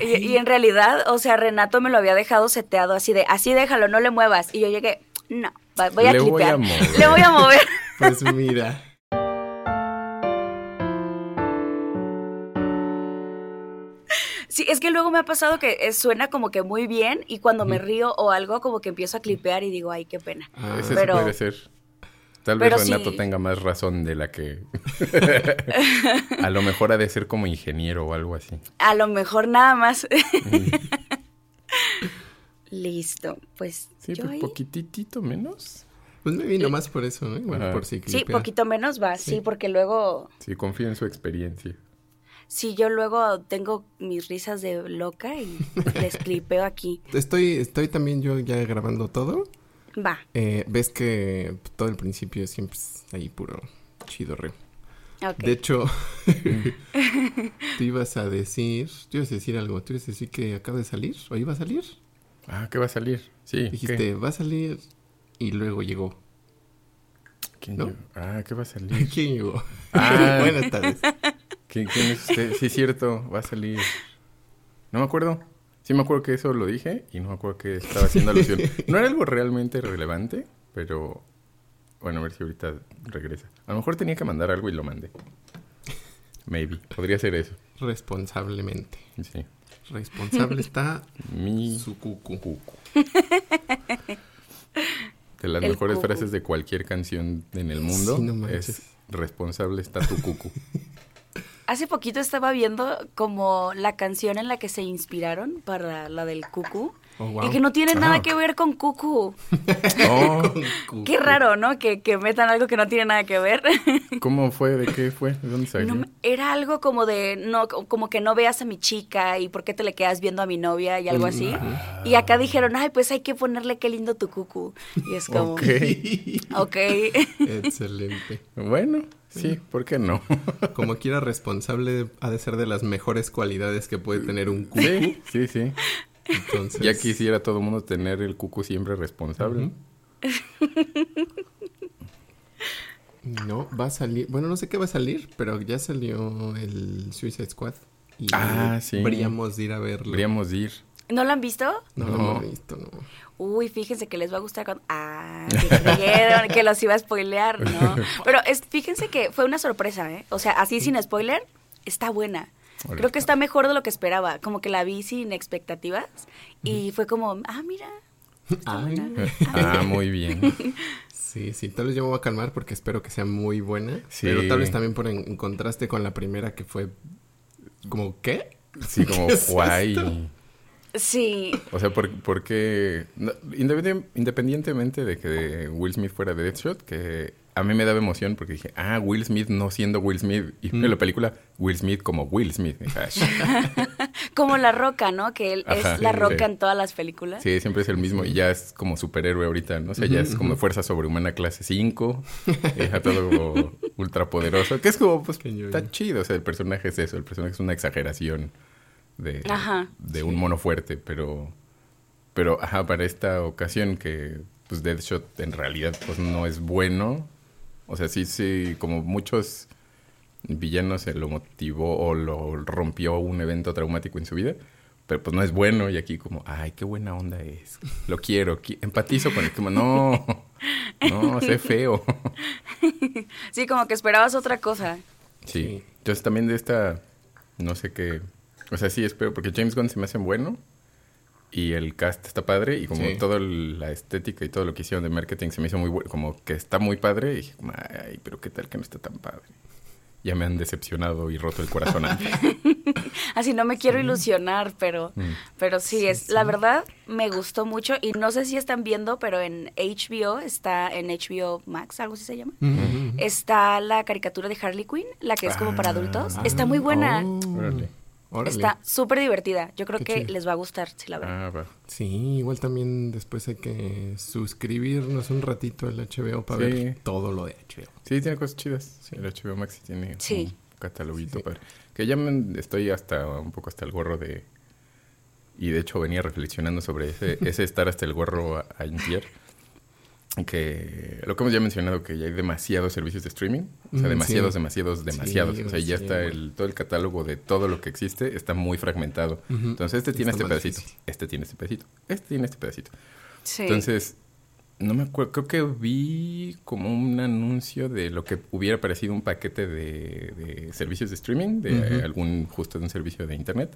Y, y en realidad, o sea, Renato me lo había dejado seteado así de, así déjalo, no le muevas. Y yo llegué, no, voy a Le voy clipear. a mover. Le voy a mover. Pues mira. Sí, es que luego me ha pasado que eh, suena como que muy bien y cuando me río o algo como que empiezo a clipear y digo, ay, qué pena. Ah, Ese sí puede ser. Tal vez pero Renato sí. tenga más razón de la que... a lo mejor ha de ser como ingeniero o algo así. A lo mejor nada más. Listo, pues Sí, yo pero ahí- poquitito menos. Pues me vino más por eso, ¿no? Igual por si Sí, clipea. poquito menos va, sí, Sí. porque luego, Sí, confío en su experiencia. sí, yo luego tengo mis risas de loca y les clipeo aquí. Estoy, estoy también yo ya grabando todo. Va, Eh, Ves que todo el principio siempre es ahí puro chidorreo. ok. De hecho, tú ibas a decir, tú ibas a decir algo, tú ibas a decir que acaba de salir, o iba a salir. Ah, ¿qué va a salir? Sí. ¿qué? Dijiste, va a salir, y luego llegó. ¿Quién ¿no? llegó? Ah, ¿qué va a salir? ¿Quién llegó? Ah. Buenas tardes. ¿Quién, quién es usted? Sí, es cierto, va a salir. No me acuerdo. Sí me acuerdo que eso lo dije y no me acuerdo que estaba haciendo alusión. No era algo realmente relevante, pero bueno, a ver si ahorita regresa. A lo mejor tenía que mandar algo y lo mandé. Maybe. Podría ser eso. Responsablemente. Sí. Responsable está Mi su cucu. cucu. De las El mejores cucu. frases de cualquier canción en el mundo Sí, no manches. es responsable está tu cucu. Hace poquito estaba viendo como la canción en la que se inspiraron para la del cucu. Oh, wow. Y que no tiene nada que ver con cucu. Oh. Qué raro, ¿no? Que, que metan algo que no tiene nada que ver. ¿Cómo fue? ¿De qué fue? ¿De dónde salió? No era algo como de, no, como que no veas a mi chica y por qué te le quedas viendo a mi novia y algo así. Y acá dijeron, ay, pues hay que ponerle qué lindo tu cucu. Y es como, Ok. ok. Excelente. Bueno, sí, ¿por qué no? Como quiera responsable ha de ser de las mejores cualidades que puede tener un cucu. Sí, sí, sí. Entonces, Ya quisiera todo el mundo tener el cucu siempre responsable. No, va a salir. Bueno, no sé qué va a salir, pero ya salió el Suicide Squad. Y Ah, sí. Deberíamos de ir a verlo. Deberíamos ir. ¿No lo han visto? No, lo No. hemos visto, no. Uy, fíjense que les va a gustar cuando... Ah, que creyeron que los iba a spoilear, ¿no? Pero es, fíjense que fue una sorpresa, ¿eh? O sea, así sin spoiler, está buena. Creo que está mejor de lo que esperaba. Como que la vi sin expectativas y fue como, ah, mira. Ay. buena. Ah, muy bien. Sí, sí, tal vez yo me voy a calmar porque espero que sea muy buena. Sí. Pero tal vez también por en, en contraste con la primera que fue como, ¿qué? Sí, como ¿Qué es guay. esto? Sí, O sea, ¿por, por qué? no, independien- independientemente de que Will Smith fuera de Deadshot, que a mí me daba emoción porque dije, ah, Will Smith no siendo Will Smith. Y Mm. en la película, Will Smith como Will Smith. Como La Roca, ¿no? Que él Ajá, es La sí, Roca sí. en todas las películas. Sí, siempre es el mismo y ya es como superhéroe ahorita, ¿no? O sea, ya es como fuerza sobrehumana clase 5, ya todo como ultrapoderoso, que es como, pues, está chido, o sea, el personaje es eso, el personaje es una exageración de, Ajá. de un mono fuerte, pero, pero, ajá, para esta ocasión que, pues, Deadshot en realidad, pues, no es bueno, o sea, sí, sí, como muchos villanos se lo motivó o lo rompió un evento traumático en su vida, pero pues no es bueno y aquí como, ay, qué buena onda es, lo quiero, qui- empatizo con el como, no, no, sé feo. Sí, como que esperabas otra cosa. Sí. Sí. Entonces también de esta, no sé qué, o sea, sí espero, porque James Gunn se me hace bueno y el cast está padre y como Sí. toda la estética y todo lo que hicieron de marketing se me hizo muy bueno, como que está muy padre y dije, ay, pero qué tal que no está tan padre. Ya me han decepcionado y roto el corazón antes. Así no me quiero ilusionar, pero, Mm. pero sí, es, la verdad me gustó mucho y no sé si están viendo, pero en HBO está en HBO Max, algo así se llama. Está la caricatura de Harley Quinn, la que es como para Ah. adultos. Está muy buena. Oh, Órale. Está súper divertida. Yo creo Qué que chido. les va a gustar, si la ven. Ah, va. Sí, igual también después hay que suscribirnos un ratito al HBO para Sí. ver todo lo de HBO. Sí, tiene cosas chidas. El HBO Max sí tiene Sí. un cataloguito Sí. padre. Que ya me estoy hasta un poco hasta el gorro de... Y de hecho venía reflexionando sobre ese, ese estar hasta el gorro a, a. que lo que hemos ya mencionado, que ya hay demasiados servicios de streaming. O sea, Mm, demasiados, sí. demasiados, demasiados. Sí, o sea, ya sí, está bueno. el, todo el catálogo de todo lo que existe está muy fragmentado. Entonces, este tiene Está este más pedacito, difícil. este tiene este pedacito, este tiene este pedacito. Sí. Entonces, no me acuerdo, creo que vi como un anuncio de lo que hubiera parecido un paquete de, de servicios de streaming, de algún, justo de un servicio de internet.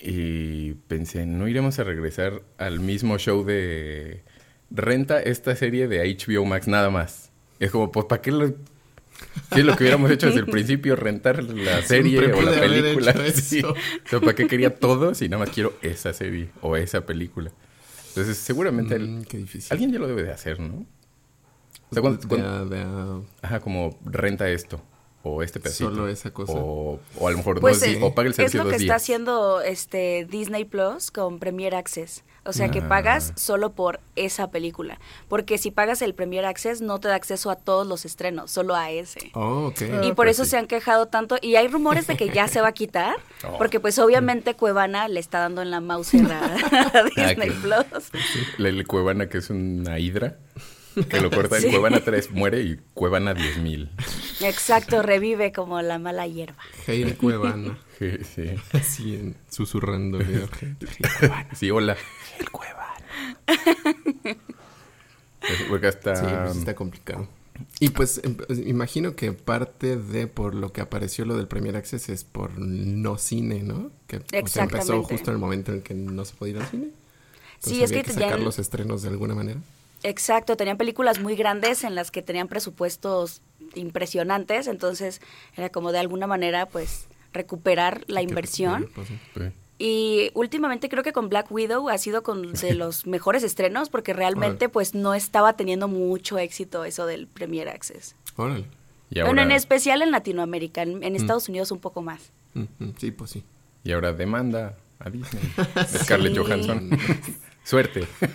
Y pensé, ¿no iremos a regresar al mismo show de renta esta serie de HBO Max nada más? Es como, pues, ¿para qué lo... Sí, lo que hubiéramos hecho desde el principio, rentar la serie Siempre o la película. Sí. O sea, ¿para qué quería todo si nada más quiero esa serie o esa película? Entonces, seguramente el- Mm, qué difícil. alguien ya lo debe de hacer, ¿no? O sea, cuando, De cuando- a- de a- ajá, como renta esto o este pedacito. Solo esa cosa. O, o a lo mejor Pues dos eh, días, o paga el es servicio lo dos que días. está haciendo este Disney Plus con Premier Access. O sea que Ah. pagas solo por esa película. Porque si pagas el Premier Access no te da acceso a todos los estrenos, solo a ese. Oh, ok. Ah, Y por pues eso sí. se han quejado tanto. Y hay rumores de que ya se va a quitar. Oh. Porque pues obviamente Cuevana le está dando en la Mauser a, a Disney que- Plus. La, la Cuevana, que es una hidra, que lo corta Sí. en Cuevana 3, muere y Cuevana 10.000. Exacto, revive como la mala hierba. Heil Cuevana. Sí, sí. Así en, susurrando. Sí, hola. El Cuevana. Pues, Porque hasta... Sí, pues está complicado. Y pues em- imagino que parte de por lo que apareció lo del Premier Access es por no cine, ¿no? Que o sea, empezó justo en el momento en que no se podía ir al cine. Entonces Sí, es había que que sacar los estrenos de alguna manera. Exacto, tenían películas muy grandes en las que tenían presupuestos impresionantes, entonces era como de alguna manera pues recuperar la inversión. pues. Y últimamente creo que con Black Widow ha sido con de los mejores estrenos porque realmente pues no estaba teniendo mucho éxito eso del Premier Access. Órale. Y Bueno, en especial en Latinoamérica, en, en Estados Unidos un poco más. Mm, mm, Sí, pues sí. y ahora demanda a Disney. Scarlett. Johansson. Suerte.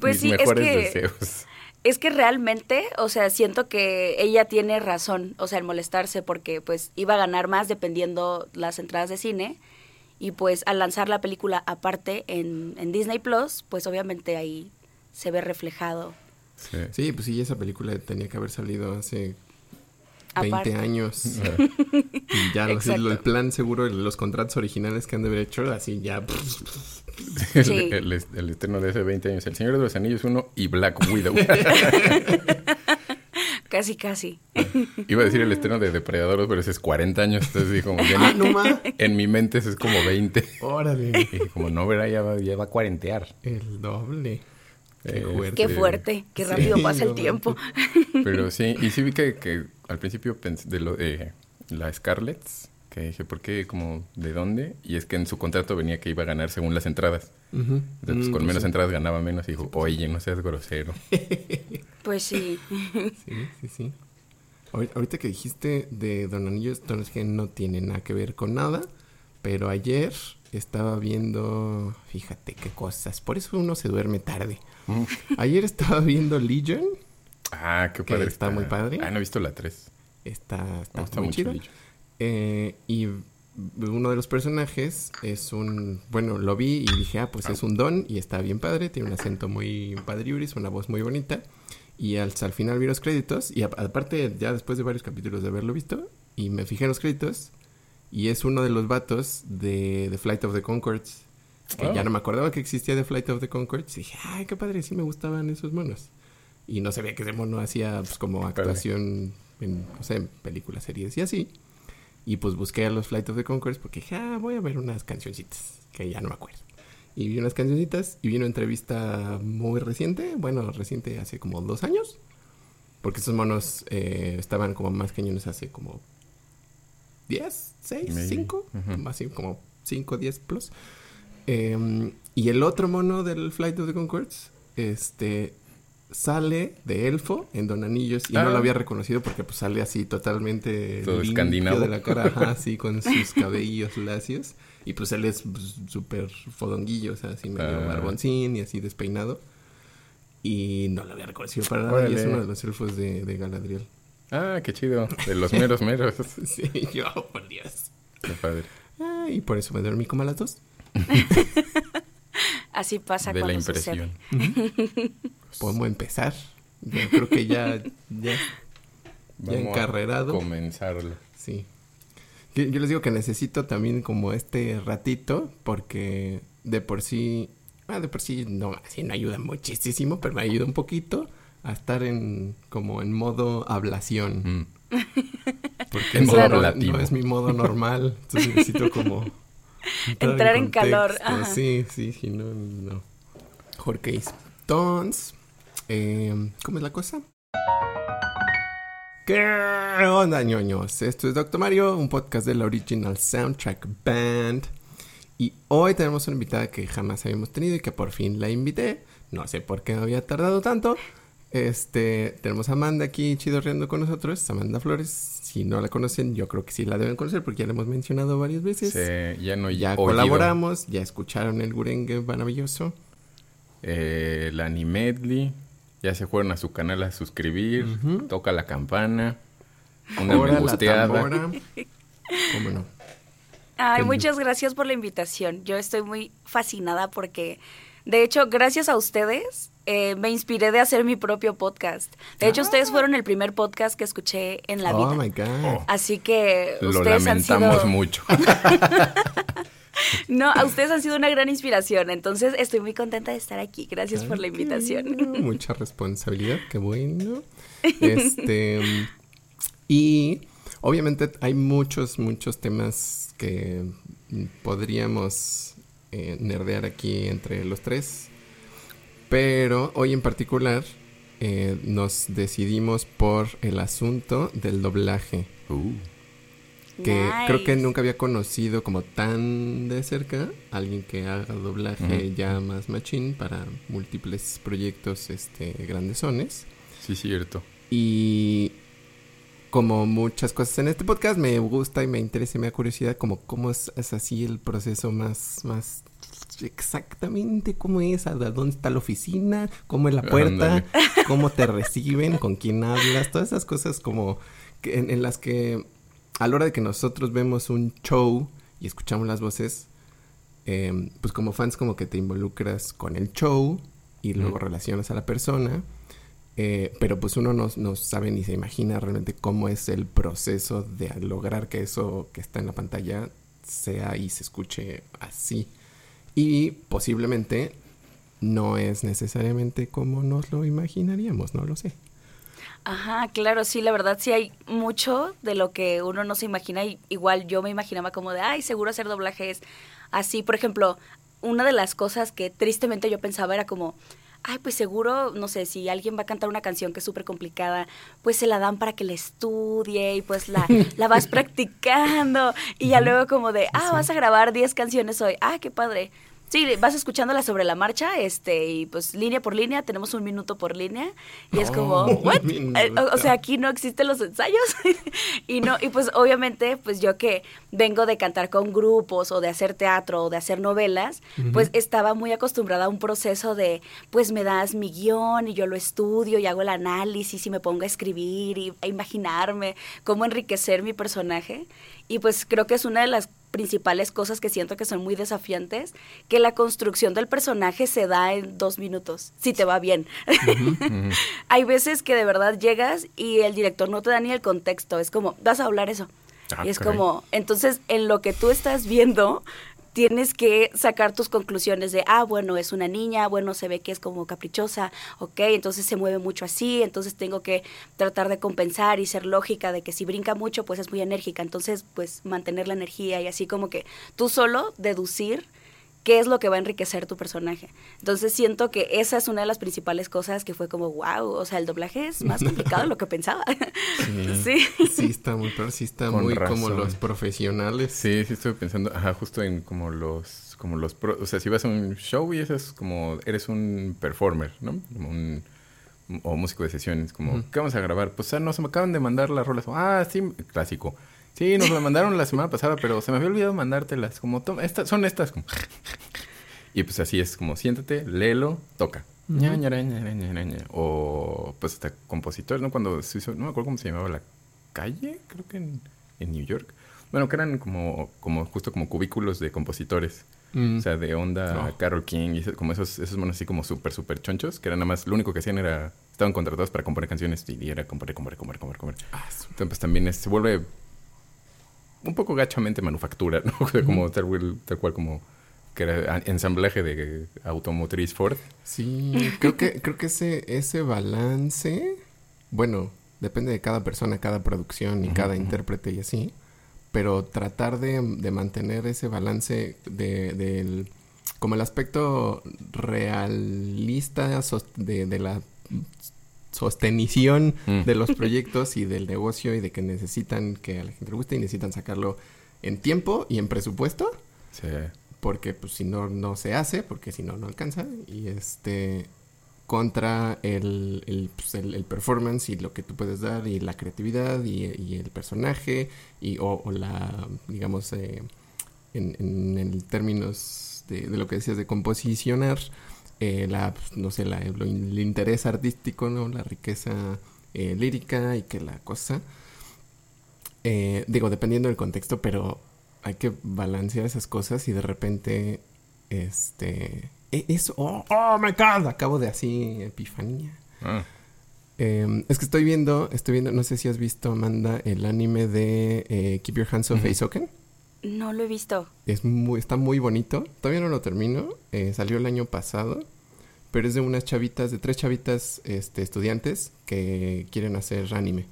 Pues Mis sí, es que- deseos. Es que realmente, o sea, siento que ella tiene razón, o sea, en molestarse porque pues iba a ganar más dependiendo las entradas de cine y pues al lanzar la película aparte en, en Disney Plus, pues obviamente ahí se ve reflejado. Sí. Sí, pues sí, esa película tenía que haber salido hace 20 Aparte. años. Ajá. Y ya, así, el plan seguro, los contratos originales que han de haber hecho, así ya. Sí. el, el estreno de hace 20 años. El Señor de los Anillos 1 y Black Widow. Casi, casi. Iba a decir el estreno de Depredador, pero ese es 40 años. Entonces dije, como, ya Ah, en, no más. en mi mente ese es como 20. Órale. Y dije, como no, verá, ya va, ya va a cuarentear. El doble. Qué Eh, fuerte. Qué fuerte, qué rápido Sí, pasa el tiempo. Pero sí, y sí vi que, que al principio pensé de lo de la Scarlett, que dije, ¿por qué? Como, ¿de dónde? Y es que en su contrato venía que iba a ganar según las entradas. Entonces, pues, Mm, con pues menos sí. entradas ganaba menos. Y dijo, oye, no seas grosero. Pues sí. Sí, sí, sí. Ahor- Ahorita que dijiste de Don Anillo, Don que no tiene nada que ver con nada, pero ayer estaba viendo, fíjate qué cosas, por eso uno se duerme tarde. Mm. Ayer estaba viendo Legion, Ah, qué Que padre. está muy padre. Ah, no he visto la 3. está, está, Me gusta muy mucho chido. Legion. Eh, y uno de los personajes es un, bueno, lo vi y dije, ah, pues es un don y está bien padre, tiene un acento muy padriuris, una voz muy bonita. Y al, al final vi los créditos y a- aparte ya después de varios capítulos de haberlo visto y me fijé en los créditos y es uno de los vatos de The Flight of the Concords. Que Oh. ya no me acordaba que existía The Flight of the Concords y dije, ay, qué padre, sí me gustaban esos monos. Y no sabía que ese mono hacía pues como actuación en, no sé, en películas, series y así. Y pues busqué a los Flight of the Conchords porque dije, ah, voy a ver unas cancioncitas, que ya no me acuerdo. Y vi unas cancioncitas y vi una entrevista muy reciente, bueno, reciente hace como dos años. Porque estos monos eh, estaban como más cañones hace como 10, 6, Maybe. 5, Ujú. así como 5, 10 plus. Eh, y el otro mono del Flight of the Concords, este, sale de elfo en Don Anillos y Ah. no lo había reconocido porque pues sale así totalmente Todo limpio escandinavo. de la cara, ajá, así con sus cabellos lacios y pues él es pues, súper fodonguillo, o sea, así medio Ah. barboncín y así despeinado y no lo había reconocido para nada y es Órale. uno de los elfos de, de Galadriel. Ah, qué chido. De los meros meros. Sí, yo, por Dios. Qué padre. Ah, y por eso me dormí como a las dos. Así pasa de la sucede. impresión. Podemos empezar. Yo creo que ya, ya, ya Vamos a encarrerado. comenzarlo. Sí. Yo, yo les digo que necesito también como este ratito porque de por sí, ah, de por sí no, así no ayuda muchísimo, pero me ayuda un poquito a estar en como en modo ablación. Mm. Porque En no- modo no, relativo. no es mi modo normal, entonces necesito como Entrar en calor, ajá. Sí, sí, sí, no, no. Jorge Entonces, eh, ¿cómo es la cosa? ¿Qué onda, ñoños? Esto es Doctor Mario, un podcast de la Original Soundtrack Band. Y hoy tenemos una invitada que jamás habíamos tenido y que por fin la invité. No sé por qué había tardado tanto. Este, tenemos a Amanda aquí chidorreando con nosotros, Amanda Flores. Si no la conocen, yo creo que sí la deben conocer porque ya la hemos mencionado varias veces. Se- ya no Ya oído. colaboramos, ya escucharon el gurengue maravilloso. Eh, el Animedley. Ya se fueron a su canal a suscribir. Ujú. Toca la campana. Una Ahora la. ¿Cómo no? Ay, muchas gracias por la invitación. Yo estoy muy fascinada porque, de hecho, gracias a ustedes, eh, me inspiré de hacer mi propio podcast. De hecho, ustedes fueron el primer podcast que escuché en la Ah. oh vida. my God. Así que Lo ustedes han lamentamos sido... mucho. No, a ustedes han sido una gran inspiración. Entonces, estoy muy contenta de estar aquí. Gracias por la invitación. bueno, Mucha responsabilidad, qué bueno. Este. y obviamente hay muchos, muchos temas que podríamos eh, nerdear aquí entre los tres. Pero hoy en particular eh, nos decidimos por el asunto del doblaje. Uh, que creo que nunca había conocido como tan de cerca a alguien que haga doblaje ya más machín para múltiples proyectos este grandesones sí, cierto. y como muchas cosas en este podcast me gusta y me interesa y me da curiosidad como cómo es, es así el proceso más más exactamente cómo es, a dónde está la oficina, cómo es la puerta, Ándale. cómo te reciben, con quién hablas, todas esas cosas como que- en, en las que a la hora de que nosotros vemos un show y escuchamos las voces, eh, pues como fans como que te involucras con el show y luego relacionas a la persona, eh, pero pues uno no, no sabe ni se imagina realmente cómo es el proceso de lograr que eso que está en la pantalla sea y se escuche así. Y posiblemente no es necesariamente como nos lo imaginaríamos, no lo sé. Ajá, claro, sí, la verdad sí hay mucho de lo que uno no se imagina. Y igual yo me imaginaba como de, ay, seguro hacer doblaje es así. Por ejemplo, una de las cosas que tristemente yo pensaba era como, ay, pues seguro, no sé, si alguien va a cantar una canción que es súper complicada, pues se la dan para que la estudie y pues la, la vas practicando. Y ya luego como de, ah, vas a grabar 10 canciones hoy, ah, qué padre. Sí, vas escuchándola sobre la marcha, este, y pues línea por línea, tenemos un minuto por línea, y es como, ¿what? Eh, O, o sea, aquí no existen los ensayos. y no, y pues obviamente, pues yo que vengo de cantar con grupos, o de hacer teatro, o de hacer novelas, pues estaba muy acostumbrada a un proceso de, pues me das mi guion, y yo lo estudio, y hago el análisis, y me pongo a escribir, y a imaginarme cómo enriquecer mi personaje. Y pues creo que es una de las principales cosas que siento que son muy desafiantes, que la construcción del personaje se da en dos minutos, si te va bien. Hay veces que de verdad llegas y el director no te da ni el contexto, es como, vas a hablar eso. Ah, y es caray. como, entonces en lo que tú estás viendo, tienes que sacar tus conclusiones de, ah, bueno, es una niña, bueno, se ve que es como caprichosa, ok, entonces se mueve mucho así, entonces tengo que tratar de compensar y ser lógica de que si brinca mucho, pues es muy enérgica, entonces pues mantener la energía y así como que tú solo deducir qué es lo que va a enriquecer tu personaje. Entonces siento que esa es una de las principales cosas que fue como, wow, o sea, el doblaje es más complicado de lo que pensaba. Sí. Sí, está muy, pero sí está Con muy como los profesionales. Sí, sí estoy pensando, ajá, justo en como los, como los, pro- o sea, si vas a un show y eso es como, eres un performer, ¿no? Como un, o músico de sesiones, como. ¿qué vamos a grabar? Pues, ah, no, se me acaban de mandar las rolas. Ah, sí, clásico. Sí, nos la mandaron la semana pasada, pero se me había olvidado mandártelas. Como, toma, estas, son estas. Como... Y pues así es, como, siéntate, léelo, toca. O pues hasta compositores, ¿no? Cuando se hizo, no me acuerdo cómo se llamaba la calle, creo que en, en New York, Bueno, que eran como, como justo como cubículos de compositores. Mm. O sea, de onda Oh. Carol King y como esos, esos monos así como súper, súper chonchos, que eran nada más, lo único que hacían era, estaban contratados para componer canciones y era componer, componer, componer, componer, componer. Ah, Entonces, pues también es- se vuelve un poco gachamente manufactura, ¿no? Como tal, tal cual como que era ensamblaje de automotriz Ford. Sí, creo que, creo que ese, ese balance, bueno, depende de cada persona, cada producción y cada intérprete y así, pero tratar de, de mantener ese balance de, del, como el aspecto realista de, de la sostenición Mm. de los proyectos y del negocio y de que necesitan que a la gente le guste y necesitan sacarlo en tiempo y en presupuesto. Porque pues si no no se hace porque si no no alcanza. Y este contra el, el, pues, el- el performance y lo que tú puedes dar y la creatividad y, y el personaje y o, o la digamos eh, en, en el términos de, de lo que decías de composicionar eh, la pues, no sé la, el interés artístico no la riqueza eh, lírica y que la cosa eh, digo, dependiendo del contexto, pero hay que balancear esas cosas y de repente, este, e- eso, oh, oh my god, acabo de así, epifanía. ah, Eh, es que estoy viendo, estoy viendo, no sé si has visto, Amanda, el anime de eh, Keep Your Hands Off Ujú. Eizouken. No lo he visto. Es muy, está muy bonito. Todavía no lo termino. eh, salió el año pasado. Pero es de unas chavitas, de tres chavitas este, estudiantes que quieren hacer anime.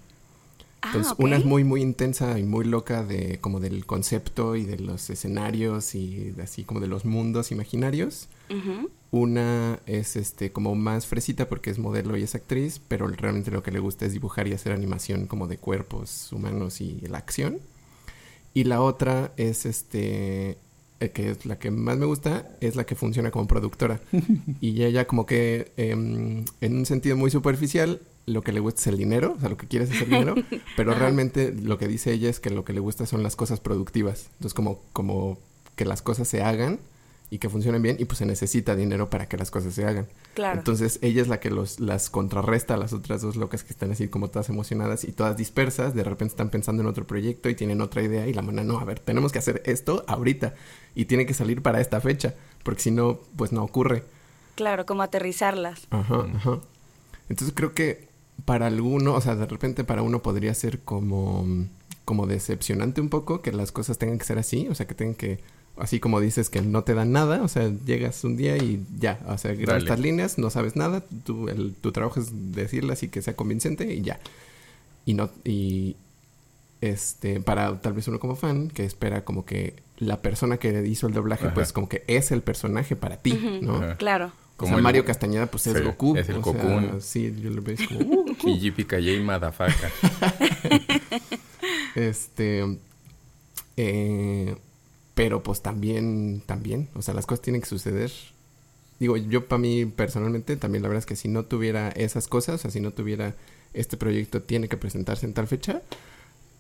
Entonces, ah, ok. una es muy, muy intensa y muy loca de como del concepto y de los escenarios y así como de los mundos imaginarios. Una es este como más fresita porque es modelo y es actriz, pero realmente lo que le gusta es dibujar y hacer animación como de cuerpos humanos y la acción. Y la otra es este eh, que es la que más me gusta, es la que funciona como productora. y ella como que em, en un sentido muy superficial lo que le gusta es el dinero, o sea, lo que quiere es hacer dinero, pero realmente lo que dice ella es que lo que le gusta son las cosas productivas. Entonces, como, como que las cosas se hagan y que funcionen bien, y pues se necesita dinero para que las cosas se hagan. Claro. Entonces, ella es la que los, las contrarresta a las otras dos locas que están así como todas emocionadas y todas dispersas, de repente están pensando en otro proyecto y tienen otra idea y la mana, no, a ver, tenemos que hacer esto ahorita y tiene que salir para esta fecha, porque si no, pues no ocurre. Claro, como aterrizarlas. Ajá, ajá. Entonces creo que para alguno, o sea, de repente para uno podría ser como, como decepcionante un poco que las cosas tengan que ser así, o sea, que tengan que, así como dices que no te dan nada, o sea, llegas un día y ya, o sea, grabas estas líneas, no sabes nada, tu, el- tu trabajo es decirlas y que sea convincente y ya. Y no, y este, para tal vez uno como fan, que espera como que la persona que hizo el doblaje, Ajá. pues como que es el personaje para ti. ¿no? Ajá. Claro. O sea, el- Mario Castañeda, pues es Sí, Goku. es el o sea, Cocoon. sí, yo lo veo como... uh, Y JPKJ Madafaka. este... eh, pero pues también, también, o sea, las cosas tienen que suceder. Digo, yo para mí personalmente, también la verdad es que si no tuviera esas cosas, o sea, si no tuviera este proyecto tiene que presentarse en tal fecha,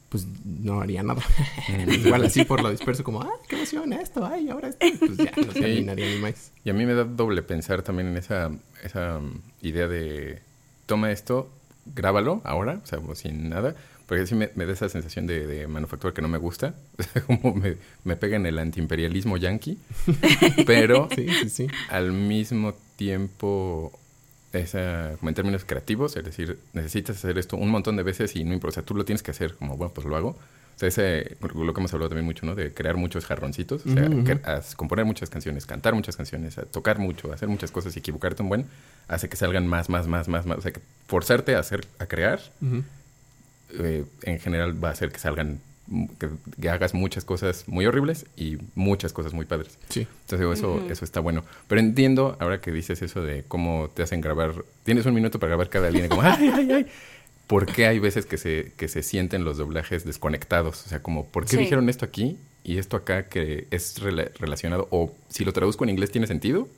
pues no haría nada. Igual así por lo disperso, como, ah, qué emoción esto, ay, ahora esto, pues ya no Sí. terminaría ni más. Y a mí me da doble pensar también en esa, esa um, idea de toma esto, grábalo ahora, o sea, sin nada, porque sí me, me da esa sensación de, de manufactura que no me gusta, como me, me pega en el antiimperialismo yanqui, pero Sí, sí, sí. al mismo tiempo, esa, como en términos creativos, es decir, necesitas hacer esto un montón de veces y no importa, o sea, tú lo tienes que hacer, como, bueno, pues lo hago. O sea, ese, lo que hemos hablado también mucho, ¿no? De crear muchos jarroncitos, o sea, que- as- componer muchas canciones, cantar muchas canciones, a tocar mucho, hacer muchas cosas y equivocarte un buen, hace que salgan más, más, más, más, más. O sea, que forzarte a hacer, a crear, Ujú. Eh, en general va a hacer que salgan, que, que hagas muchas cosas muy horribles y muchas cosas muy padres. Sí. Entonces digo, eso, eso está bueno. Pero entiendo, ahora que dices eso de cómo te hacen grabar, tienes un minuto para grabar cada línea, como, ay, ay, ay. ¿Por qué hay veces que se, que se sienten los doblajes desconectados? O sea, como, ¿por qué Sí. dijeron esto aquí y esto acá que es rela- relacionado? O si lo traduzco en inglés tiene sentido,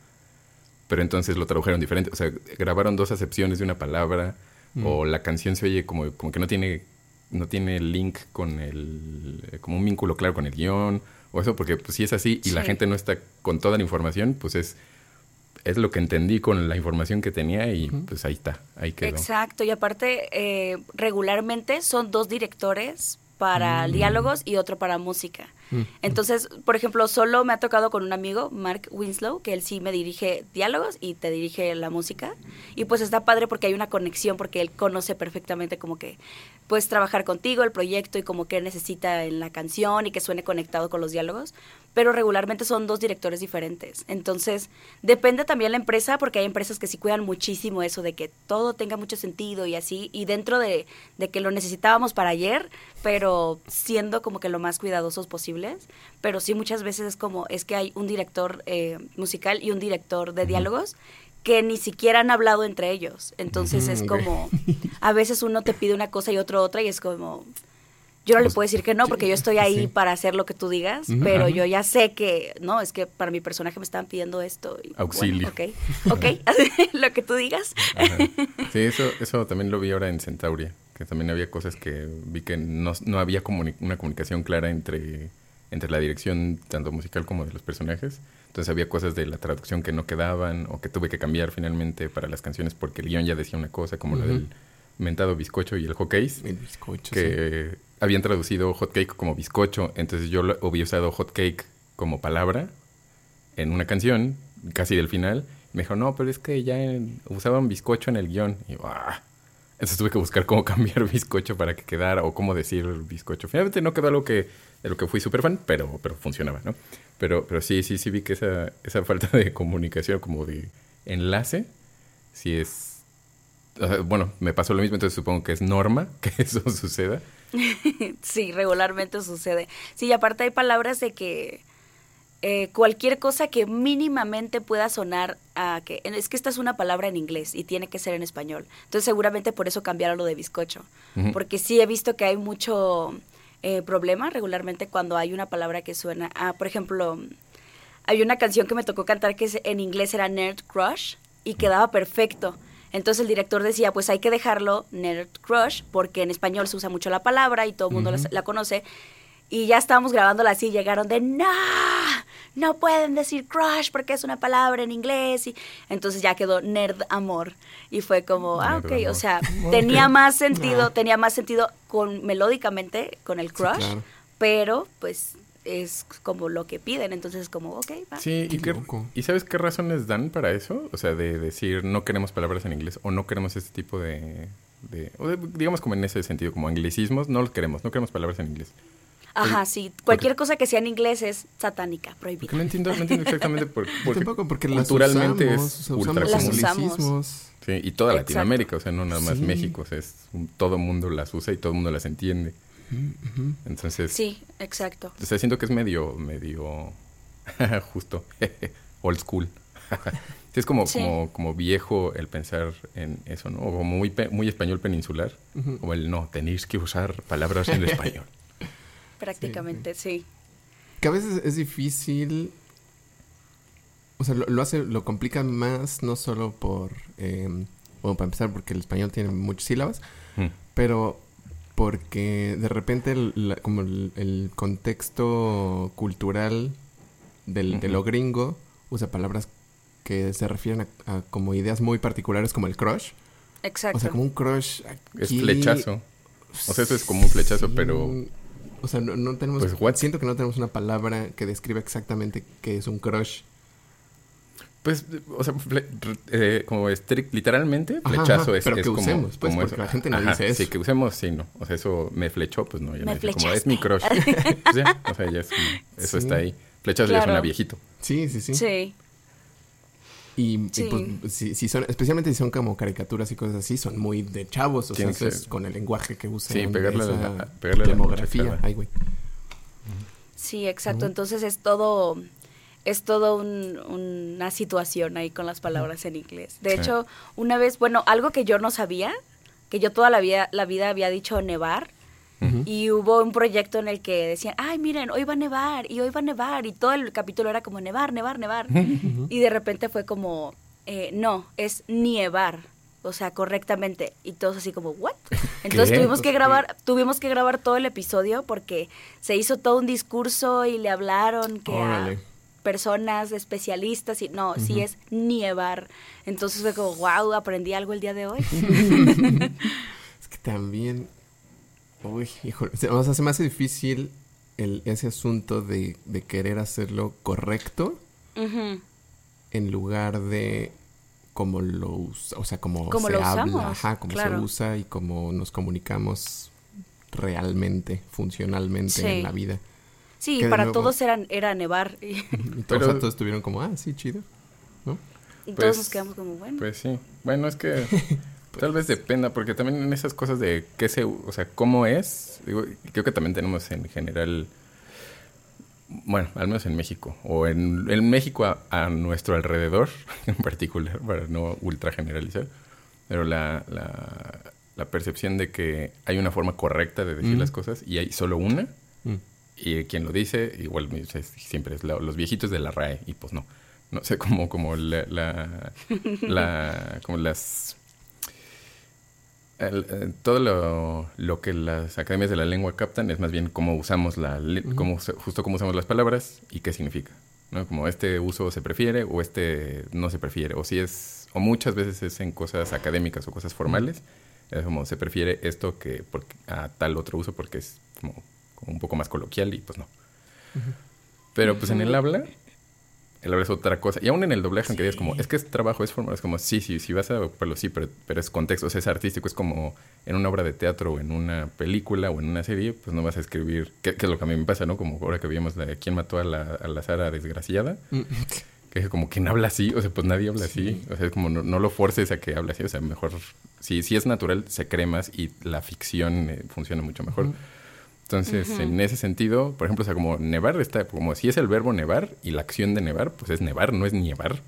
pero entonces lo tradujeron diferente. O sea, grabaron dos acepciones de una palabra, Mm. o la canción se oye como, como que no tiene, no tiene link con el, como un vínculo claro con el guion, o eso, porque pues, si es así y la gente no está con toda la información, pues es, es lo que entendí con la información que tenía y pues ahí está, ahí quedó. Exacto, y aparte, eh, regularmente son dos directores para Mm. diálogos y otro para música. Entonces, por ejemplo, solo me ha tocado con un amigo, Mark Winslow, que él sí me dirige diálogos y te dirige la música. Y pues está padre porque hay una conexión, porque él conoce perfectamente como que puedes trabajar contigo, el proyecto y como que necesita en la canción y que suene conectado con los diálogos. Pero regularmente son dos directores diferentes. Entonces, depende también la empresa, porque hay empresas que sí cuidan muchísimo eso de que todo tenga mucho sentido y así. Y dentro de, de que lo necesitábamos para ayer, pero siendo como que lo más cuidadosos posibles. Pero sí muchas veces es como, es que hay un director eh, musical y un director de diálogos que ni siquiera han hablado entre ellos. Entonces es como, a veces uno te pide una cosa y otro otra y es como, yo no le Pues, puedo decir que no porque yo estoy ahí sí. para hacer lo que tú digas, pero Ajá. yo ya sé que, no, es que para mi personaje me estaban pidiendo esto. y, bueno, Auxilio. ok, ok, lo que tú digas. Ajá. Sí, eso, eso también lo vi ahora en Centauria, que también había cosas que vi que no, no había comuni- una comunicación clara entre, entre la dirección tanto musical como de los personajes. Entonces había cosas de la traducción que no quedaban o que tuve que cambiar finalmente para las canciones porque el guion ya decía una cosa, como lo Ujú. del mentado bizcocho y el hotcakes, El bizcocho, sí. Habían traducido hotcake como bizcocho, entonces yo había usado hotcake como palabra en una canción, casi del final. Me dijo, no, pero es que ya usaban bizcocho en el guion. Y yo, "Ah". Entonces tuve que buscar cómo cambiar bizcocho para que quedara o cómo decir bizcocho. Finalmente no quedó algo que, de lo que fui súper fan, pero, pero funcionaba, ¿no? Pero, pero sí, sí, sí vi que esa, esa falta de comunicación, como de enlace, sí es... bueno, me pasó lo mismo, entonces supongo que es norma que eso suceda. Sí, regularmente sucede. Sí, y aparte hay palabras de que eh, cualquier cosa que mínimamente pueda sonar a que es que esta es una palabra en inglés y tiene que ser en español. Entonces seguramente por eso cambiaron lo de bizcocho. Porque sí he visto que hay mucho eh, problema regularmente cuando hay una palabra que suena a, por ejemplo, hay una canción que me tocó cantar que en inglés era Nerd Crush y quedaba perfecto. Entonces el director decía, pues hay que dejarlo Nerd Crush porque en español se usa mucho la palabra y todo el mundo la- conoce. Y ya estábamos grabándola así y llegaron de, no, no pueden decir crush porque es una palabra en inglés. Y entonces ya quedó Nerd Amor. Y fue como, ah, ok, Amor. o sea, tenía más sentido, tenía más sentido con melódicamente con el crush, claro. pero pues es como lo que piden, entonces es como, ok, va. Sí, ¿y, Qué. ¿y sabes qué razones dan para eso? O sea, de decir no queremos palabras en inglés o no queremos este tipo de... de- o de- digamos como en ese sentido, como anglicismos, no los queremos, no queremos palabras en inglés. Ajá, sí. Cualquier cosa que sea en inglés es satánica, Porque prohibida. no entiendo, no entiendo exactamente por, porque tampoco, porque las culturalmente usamos, es usamos ultra Las común. usamos. anglicismos. Sí, y toda Exacto. Latinoamérica, o sea, no nada más Sí. México, o sea, es un- todo mundo las usa y todo el mundo las entiende. Entonces, Sí, exacto. o sea, siento que es medio, medio, justo, old school. Sí, es como, Sí. como, como viejo el pensar en eso, ¿no? O como muy, pe- muy español peninsular. Ujú. O el no, tenéis que usar palabras en español. Prácticamente, sí. Que a veces es difícil. O sea, lo, lo hace, lo complica más, no solo por. eh, bueno, para empezar, porque el español tiene muchas sílabas, Mm. pero porque de repente, el, la- como el, el contexto cultural del, de lo gringo usa palabras que se refieren a, a como ideas muy particulares, como el crush. Exacto. O sea, como un crush. Es aquí- flechazo. O sea, eso es como un flechazo, Sí, pero... O sea, no, no tenemos... Pues, what? Siento que no tenemos una palabra que describa exactamente qué es un crush. Pues, o sea, eh, como estric- literalmente, Ajá, flechazo ajá, es, pero es que como, usemos, pues, como porque la gente no dice eso. Sí, que usemos, sí, no. O sea, eso me flechó, pues no, ya Me no dice como es mi crush. Pues ya, o sea, ya es como- eso Sí. está ahí. Flechazo ya Claro. suena viejito. Sí, sí, sí. Sí. Y, pues, si, si son, especialmente si son como caricaturas y cosas así, son muy de chavos. O Tienen sea, eso es con el lenguaje que usan. Sí, pegarle a esa la- pegarle a la demografía. Ay, güey. Sí, exacto. Entonces es todo, es todo un- una situación ahí con las palabras en inglés. De Sí. hecho, una vez, bueno, algo que yo no sabía, que yo toda la vida, la vida había dicho nevar, y hubo un proyecto en el que decían, ay, miren, hoy va a nevar, y hoy va a nevar, y todo el capítulo era como nevar, nevar, nevar. y de repente fue como, eh, no, es nievar. O sea, correctamente. Y todos así como, ¿what? Entonces ¿Qué? tuvimos que grabar, tuvimos que grabar todo el episodio porque se hizo todo un discurso y le hablaron que a. personas especialistas y no, sí es nievar. Entonces fue como, wow, aprendí algo el día de hoy. Es que también... Uy, híjole. O sea, se me hace difícil el, ese asunto de, de querer hacerlo correcto en lugar de como lo usa, o sea, como, Como se lo habla, usamos, ajá, como se usa y como nos comunicamos realmente, funcionalmente Sí. en la vida. Sí, para nuevo- todos eran, era nevar. Y, Y todos, Pero- o sea, todos estuvieron como, ah, sí, chido. ¿No? y Pues- todos nos quedamos como, bueno. Pues sí. Bueno, es que tal vez dependa, porque también en esas cosas de qué se, o sea, cómo es, digo, creo que también tenemos en general, bueno, al menos en México, o en, en México a, a nuestro alrededor, en particular, para no ultra generalizar, pero la, la, la percepción de que hay una forma correcta de decir Mm. las cosas y hay solo una. Y quien lo dice, igual siempre es los viejitos de la RAE, y pues no. No sé, como, como la, la, la- como las el- eh, todo lo, lo que las academias de la lengua captan es más bien cómo usamos la le- Ujú. cómo justo cómo usamos las palabras y qué significa. ¿no? Como este uso se prefiere o este no se prefiere. O si es, o muchas veces es en cosas académicas o cosas formales. Es como se prefiere esto que porque, a tal otro uso porque es como, como un poco más coloquial y pues no. Pero pues en el habla, el habla es otra cosa. Y aún en el doblaje, aunque digas como, es que es trabajo, es formal, es como, sí, sí, sí vas a ocuparlo, sí, pero, pero es contexto, o sea, es artístico, es como en una obra de teatro, o en una película, o en una serie, pues no vas a escribir, que, que es lo que a mí me pasa, ¿no? Como ahora que vimos la, quién mató a la, a la Sara desgraciada, Mm. que es como, ¿quién habla así? O sea, pues nadie habla Sí. así. O sea, es como, no, no lo forces a que hable así, o sea, mejor, si, si es natural, se cree más y la ficción eh, funciona mucho mejor. Entonces, en ese sentido, por ejemplo, o sea, como nevar está, como si es el verbo nevar y la acción de nevar, pues es nevar, no es nievar.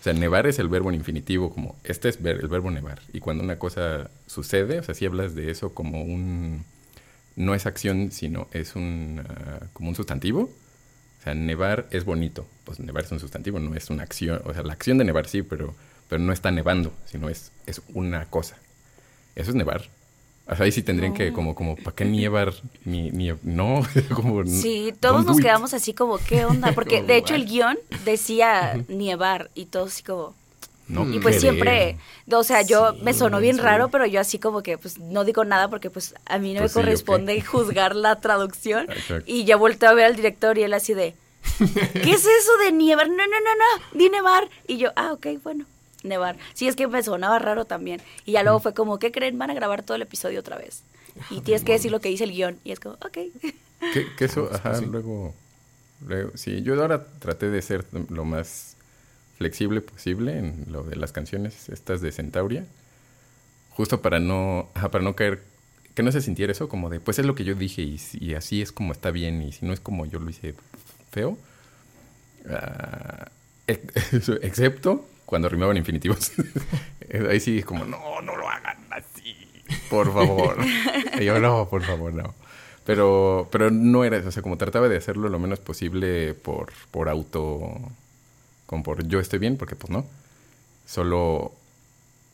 O sea, nevar es el verbo en infinitivo, como este es ver, el verbo nevar. Y cuando una cosa sucede, o sea, si hablas de eso como un, no es acción, sino es un, ah, como un sustantivo. O sea, nevar es bonito. Pues nevar es un sustantivo, no es una acción. O sea, la acción de nevar sí, pero, pero no está nevando, sino es, es una cosa. Eso es nevar. O sea, ahí sí tendrían que, como, como, ¿para qué nievar? Ni, ni, no, como... Sí, todos nos it. quedamos así como, ¿qué onda? Porque de hecho el guion decía nievar y todos así como... No Y pues siempre, o sea, yo Sí, me sonó bien sí. raro, pero yo así como que pues no digo nada porque pues a mí no Pues me ¿yo corresponde juzgar la traducción. Exacto. Y ya volteo a ver al director y él así de, ¿qué es eso de nievar? No, no, no, no, di nevar. Y yo, ah, ok, bueno, nevar. Sí, es que me sonaba raro también. Y ya luego fue como, ¿qué creen? Van a grabar todo el episodio otra vez. Y tienes que decir lo que dice el guion. Y es como, ok. Que, que eso, Ah, ajá, sí. luego, luego, sí, yo ahora traté de ser lo más flexible posible en lo de las canciones estas de Centauria, justo para no, ajá, para no caer, que no se sintiera eso como de, pues es lo que yo dije y, así es como está bien y si no es como yo lo hice feo, ah, ex- excepto cuando rimaban infinitivos. Ahí sí es como, no, no lo hagan así, por favor. Y yo, no, por favor, no. Pero, pero no era eso, o sea, como trataba de hacerlo lo menos posible por, por auto, como por yo estoy bien, porque pues no. Solo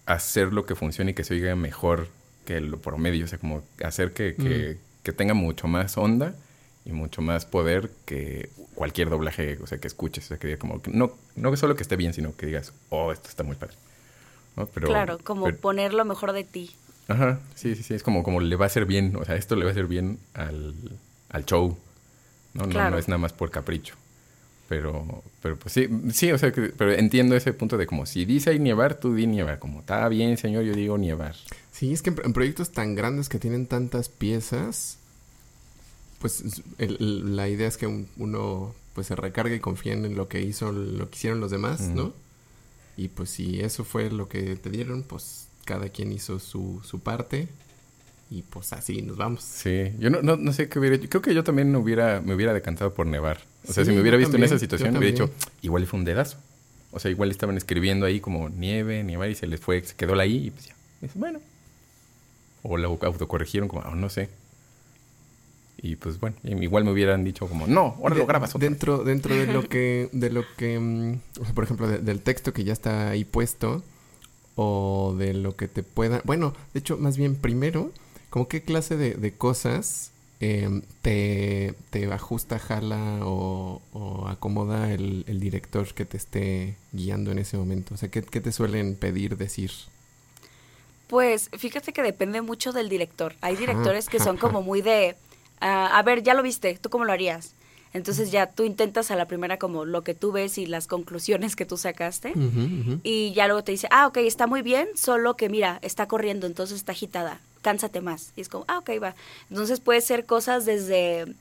hacer lo que funcione y que se oiga mejor que lo promedio, o sea, como hacer que, que, que tenga mucho más onda y mucho más poder que cualquier doblaje, o sea, que escuches, o sea, que diga como, que no, no solo que esté bien, sino que digas, oh, esto está muy padre. ¿no? Pero, claro, como pero- poner lo mejor de ti. Ajá, sí, sí, sí, es como, como le va a hacer bien, o sea, esto le va a hacer bien al, al show, ¿no? No, no es nada más por capricho. Pero, pero pues sí, sí, o sea, que, pero entiendo ese punto de como, si dice ahí nievar, tú di nievar, como, está bien, señor, yo digo nievar. Sí, es que en, en proyectos tan grandes que tienen tantas piezas, pues es- el- el- la idea es que un- uno pues se recargue y confíe en lo que hizo, lo que hicieron los demás. ¿no? Y pues si eso fue lo que te dieron, pues cada quien hizo su, su parte y pues así nos vamos. Sí, yo no, no, no sé qué hubiera. Creo que yo también hubiera, me hubiera decantado por nevar. O sea, si me hubiera visto también, en esa situación, hubiera dicho, igual fue un dedazo. O sea, igual estaban escribiendo ahí como nieve, nievar, y se les fue, se quedó la I, y pues ya. Dices, bueno. O la autocorrigieron como, ah, no sé. Y pues bueno, igual me hubieran dicho como, no, ahora De- lo grabas otra vez". dentro dentro de lo que de lo que mm, o sea, por ejemplo de- del texto que ya está ahí puesto o de lo que te pueda bueno de hecho más bien primero como qué clase de, de cosas em, te, te ajusta jala o, o acomoda el, el director que te esté guiando en ese momento o sea qué, qué te suelen pedir decir Pues fíjate que depende mucho del director. Hay directores que son como muy de, ah, a ver, ya lo viste, ¿tú cómo lo harías? Entonces ya tú intentas a la primera como lo que tú ves y las conclusiones que tú sacaste. Y ya luego te dice, ah, ok, está muy bien, solo que mira, está corriendo, entonces está agitada, cánsate más. Y es como, ah, ok, va. Entonces puede ser cosas desde